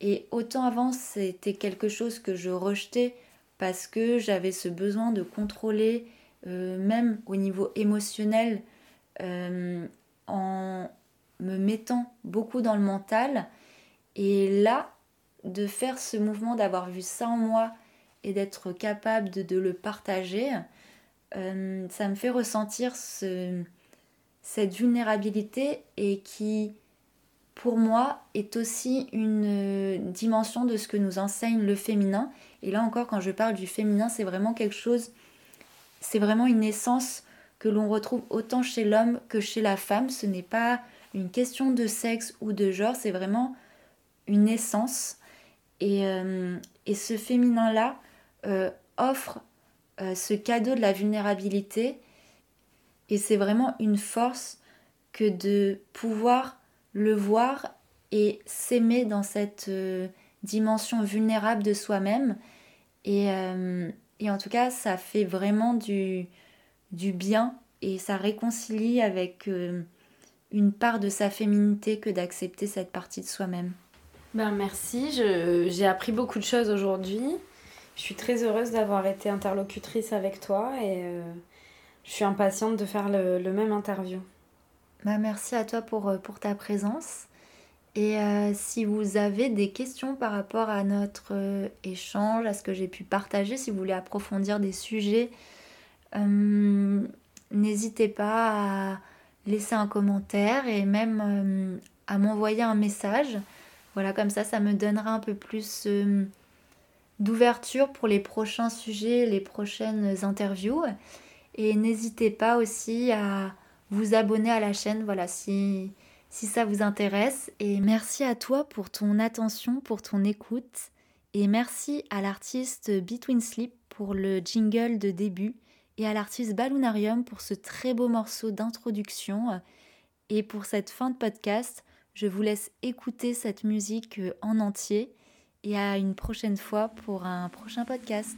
Et autant avant, c'était quelque chose que je rejetais parce que j'avais ce besoin de contrôler, euh, même au niveau émotionnel, en me mettant beaucoup dans le mental. Et là, de faire ce mouvement, d'avoir vu ça en moi et d'être capable de, le partager, euh, ça me fait ressentir cette vulnérabilité et qui, pour moi, est aussi une dimension de ce que nous enseigne le féminin et là encore, quand je parle du féminin, c'est vraiment quelque chose, c'est vraiment une essence que l'on retrouve autant chez l'homme que chez la femme. Ce n'est pas une question de sexe ou de genre, c'est vraiment une essence. Et, euh, ce féminin-là euh, offre euh, ce cadeau de la vulnérabilité. Et c'est vraiment une force que de pouvoir le voir et s'aimer dans cette dimension vulnérable de soi-même. Et, et, en tout cas, ça fait vraiment du, du bien et ça réconcilie avec une part de sa féminité que d'accepter cette partie de soi-même. Ben merci, j'ai appris beaucoup de choses aujourd'hui. Je suis très heureuse d'avoir été interlocutrice avec toi et euh, je suis impatiente de faire le, le même interview. Ben merci à toi pour, pour ta présence. Et euh, si vous avez des questions par rapport à notre euh, échange, à ce que j'ai pu partager, si vous voulez approfondir des sujets, euh, n'hésitez pas à laisser un commentaire et même euh, à m'envoyer un message. Voilà, comme ça, ça me donnera un peu plus euh, d'ouverture pour les prochains sujets, les prochaines interviews. Et n'hésitez pas aussi à vous abonner à la chaîne, voilà, si, si ça vous intéresse. Et merci à toi pour ton attention, pour ton écoute. Et merci à l'artiste Between Sleep pour le jingle de début et à l'artiste Balloonarium pour ce très beau morceau d'introduction. Et pour cette fin de podcast, je vous laisse écouter cette musique en entier et à une prochaine fois pour un prochain podcast.